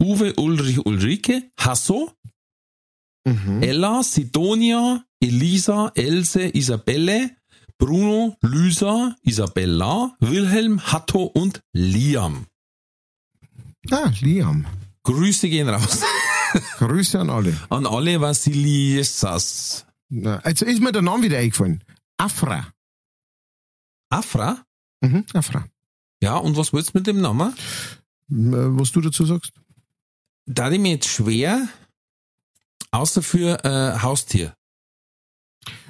Uwe, Ulrich, Ulrike, Hasso, Mhm. Ella, Sidonia, Elisa, Else, Isabelle, Bruno, Lysa, Isabella, Wilhelm, Hatto und Liam. Ah, Liam. Grüße gehen raus Grüße an alle. an alle Vasiliessas. Na, Jetzt ist mir der Name wieder eingefallen. Afra. Afra? Mhm, Afra. Ja, und was willst du mit dem Namen? Äh, Was du dazu sagst? Da ich mir jetzt schwer, außer für äh, Haustier.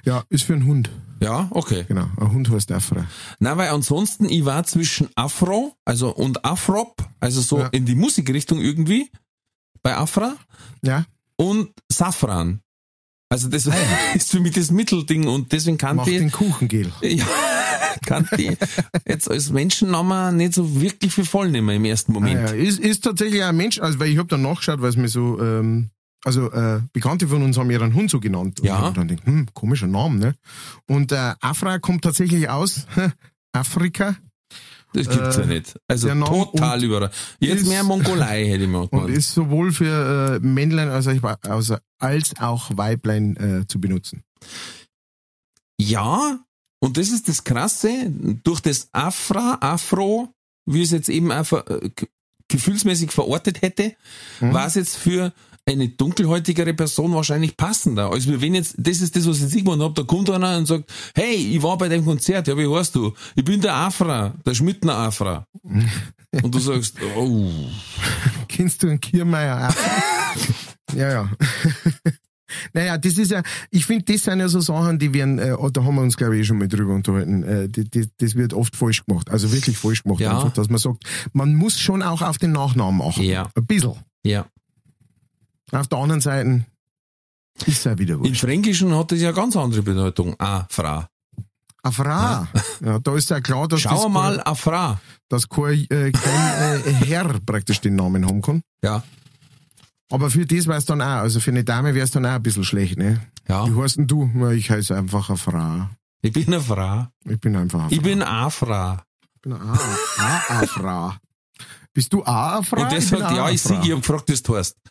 Ja, ist für einen Hund. Ja, okay. Genau. Ein Hund heißt Afra. Na, weil ansonsten, ich war zwischen Afro, also und Afrop, also so Ja. in die Musikrichtung irgendwie, bei Afra, Ja, und Safran. Also das ist für mich das Mittelding und deswegen macht kannte den ich, Kuchengel. ja, kannte ich jetzt als Menschennamen nicht so wirklich viel voll nehmen im ersten Ah, Moment. ja. ist, ist tatsächlich ein Mensch, also weil ich habe dann nachgeschaut, weil es mir so, ähm, also äh, Bekannte von uns haben ihren Hund so genannt. Und Ja. hab dann gedacht, hm, komischer Name, ne? Und äh, Afra kommt tatsächlich aus Afrika Das gibt's ja Äh, nicht. Also total und überall. Jetzt ist- mehr Mongolei hätte ich mal und ist sowohl für äh, Männlein als, auch- als, als auch Weiblein äh, zu benutzen. Ja, und das ist das Krasse, durch das Afra, Afro, wie es jetzt eben einfach äh, gefühlsmäßig verortet hätte, Mhm. war es jetzt für eine dunkelhäutigere Person wahrscheinlich passender. Also wenn jetzt, das ist das, was ich jetzt irgendwann hab, da kommt einer und sagt, hey, ich war bei dem Konzert, ja, wie heißt du? Ich bin der Afra, der Schmidtner Afra. und du sagst, oh, Kennst du einen Kiermeier Afra? ja, ja. Naja, das ist ja, ich finde, das sind ja so Sachen, die werden, äh, da haben wir uns, glaube ich, eh schon mal drüber unterhalten, äh, die, die, das wird oft falsch gemacht. Also wirklich falsch gemacht. Ja. Einfach, dass man sagt, man muss schon auch auf den Nachnamen achten. Ja. Ein bisschen. Ja. Auf der anderen Seite ist ja wieder Im wurscht. Fränkischen hat das ja ganz andere Bedeutung. Ah, Frau. Eine Frau. Ja. da ist ja klar, dass Schau das mal, kein, a Frau. dass kein, äh, kein äh, Herr praktisch den Namen haben kann. Ja. Aber für das wäre es dann auch, also für eine Dame wäre es dann auch ein bisschen schlecht, ne? Ja. Wie heißt denn du? Ich heiße einfach eine Frau. Ich bin eine Frau. Ich bin einfach eine Ich bin a Frau. Ich bin eine Frau. Bist du auch eine Frau? Und der sagt, ja, ich sehe, ich hab gefragt, das heißt.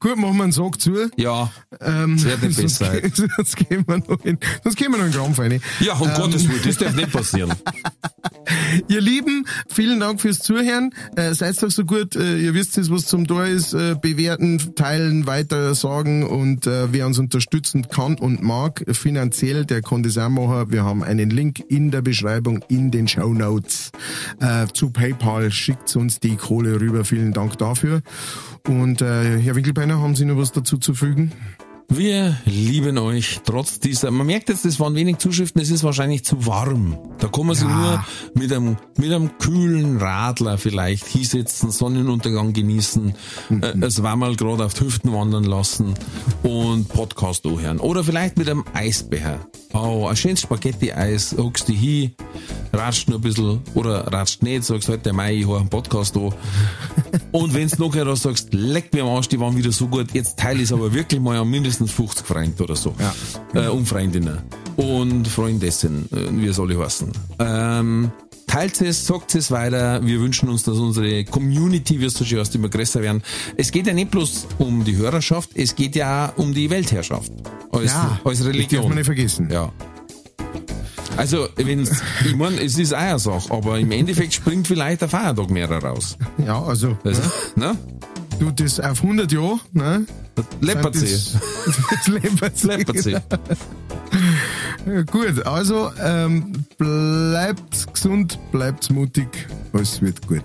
Gut, machen wir einen Sack zu. Ja. Ähm, Das wird nicht sonst, besser. sonst gehen wir noch in, sonst gehen wir noch in den Krampf rein. Ja, um Ähm. Gottes Willen, das darf nicht passieren. Ihr Lieben, vielen Dank fürs Zuhören. Äh, seid doch so gut, äh, ihr wisst es, was zum Tor ist. Äh, bewerten, teilen, weiter sagen und äh, wer uns unterstützen kann und mag, finanziell, der kann das auch machen. Wir haben einen Link in der Beschreibung, in den Show Notes äh, zu PayPal. Schickt uns die Kohle rüber. Vielen Dank dafür. Und äh, Herr Winkelbeiner, haben Sie noch was dazu zu fügen? Wir lieben euch trotz dieser, man merkt jetzt, es waren wenig Zuschriften, es ist wahrscheinlich zu warm. Da kann man sich Ja. nur mit einem, mit einem kühlen Radler vielleicht hinsetzen, Sonnenuntergang genießen, äh, es war mal gerade auf die Hüften wandern lassen und Podcast anhören. Oder vielleicht mit einem Eisbecher. Oh, ein schönes Spaghetti-Eis, huckst dich hin, ratscht nur ein bisschen, oder ratscht nicht, sagst halt, der Mai, ich höre einen Podcast an. Und wenn's noch noch sagst, leck mir am Arsch, die waren wieder so gut, jetzt teile ich es aber wirklich mal an mindestens 50 Freunde oder so. Ja. Äh, und Freundinnen. Und Freundessen, äh, wie es alle heißen. Ähm, teilt es, sagt es weiter. Wir wünschen uns, dass unsere Community, es so schön heißt, immer größer werden. Es geht ja nicht bloß um die Hörerschaft, es geht ja auch um die Weltherrschaft. Als, Ja, als Das darf Religion. man nicht vergessen. Ja. Also, wenn's, ich mein, es ist auch eine Sache, aber im Endeffekt springt vielleicht der Feiertag mehr raus. Ja, also, Also, ne? ne? Du, das auf 100 Jahre, ne? Läppert sie. Das, das sie. Ja, gut, also ähm, bleibt gesund, bleibt mutig, alles wird gut.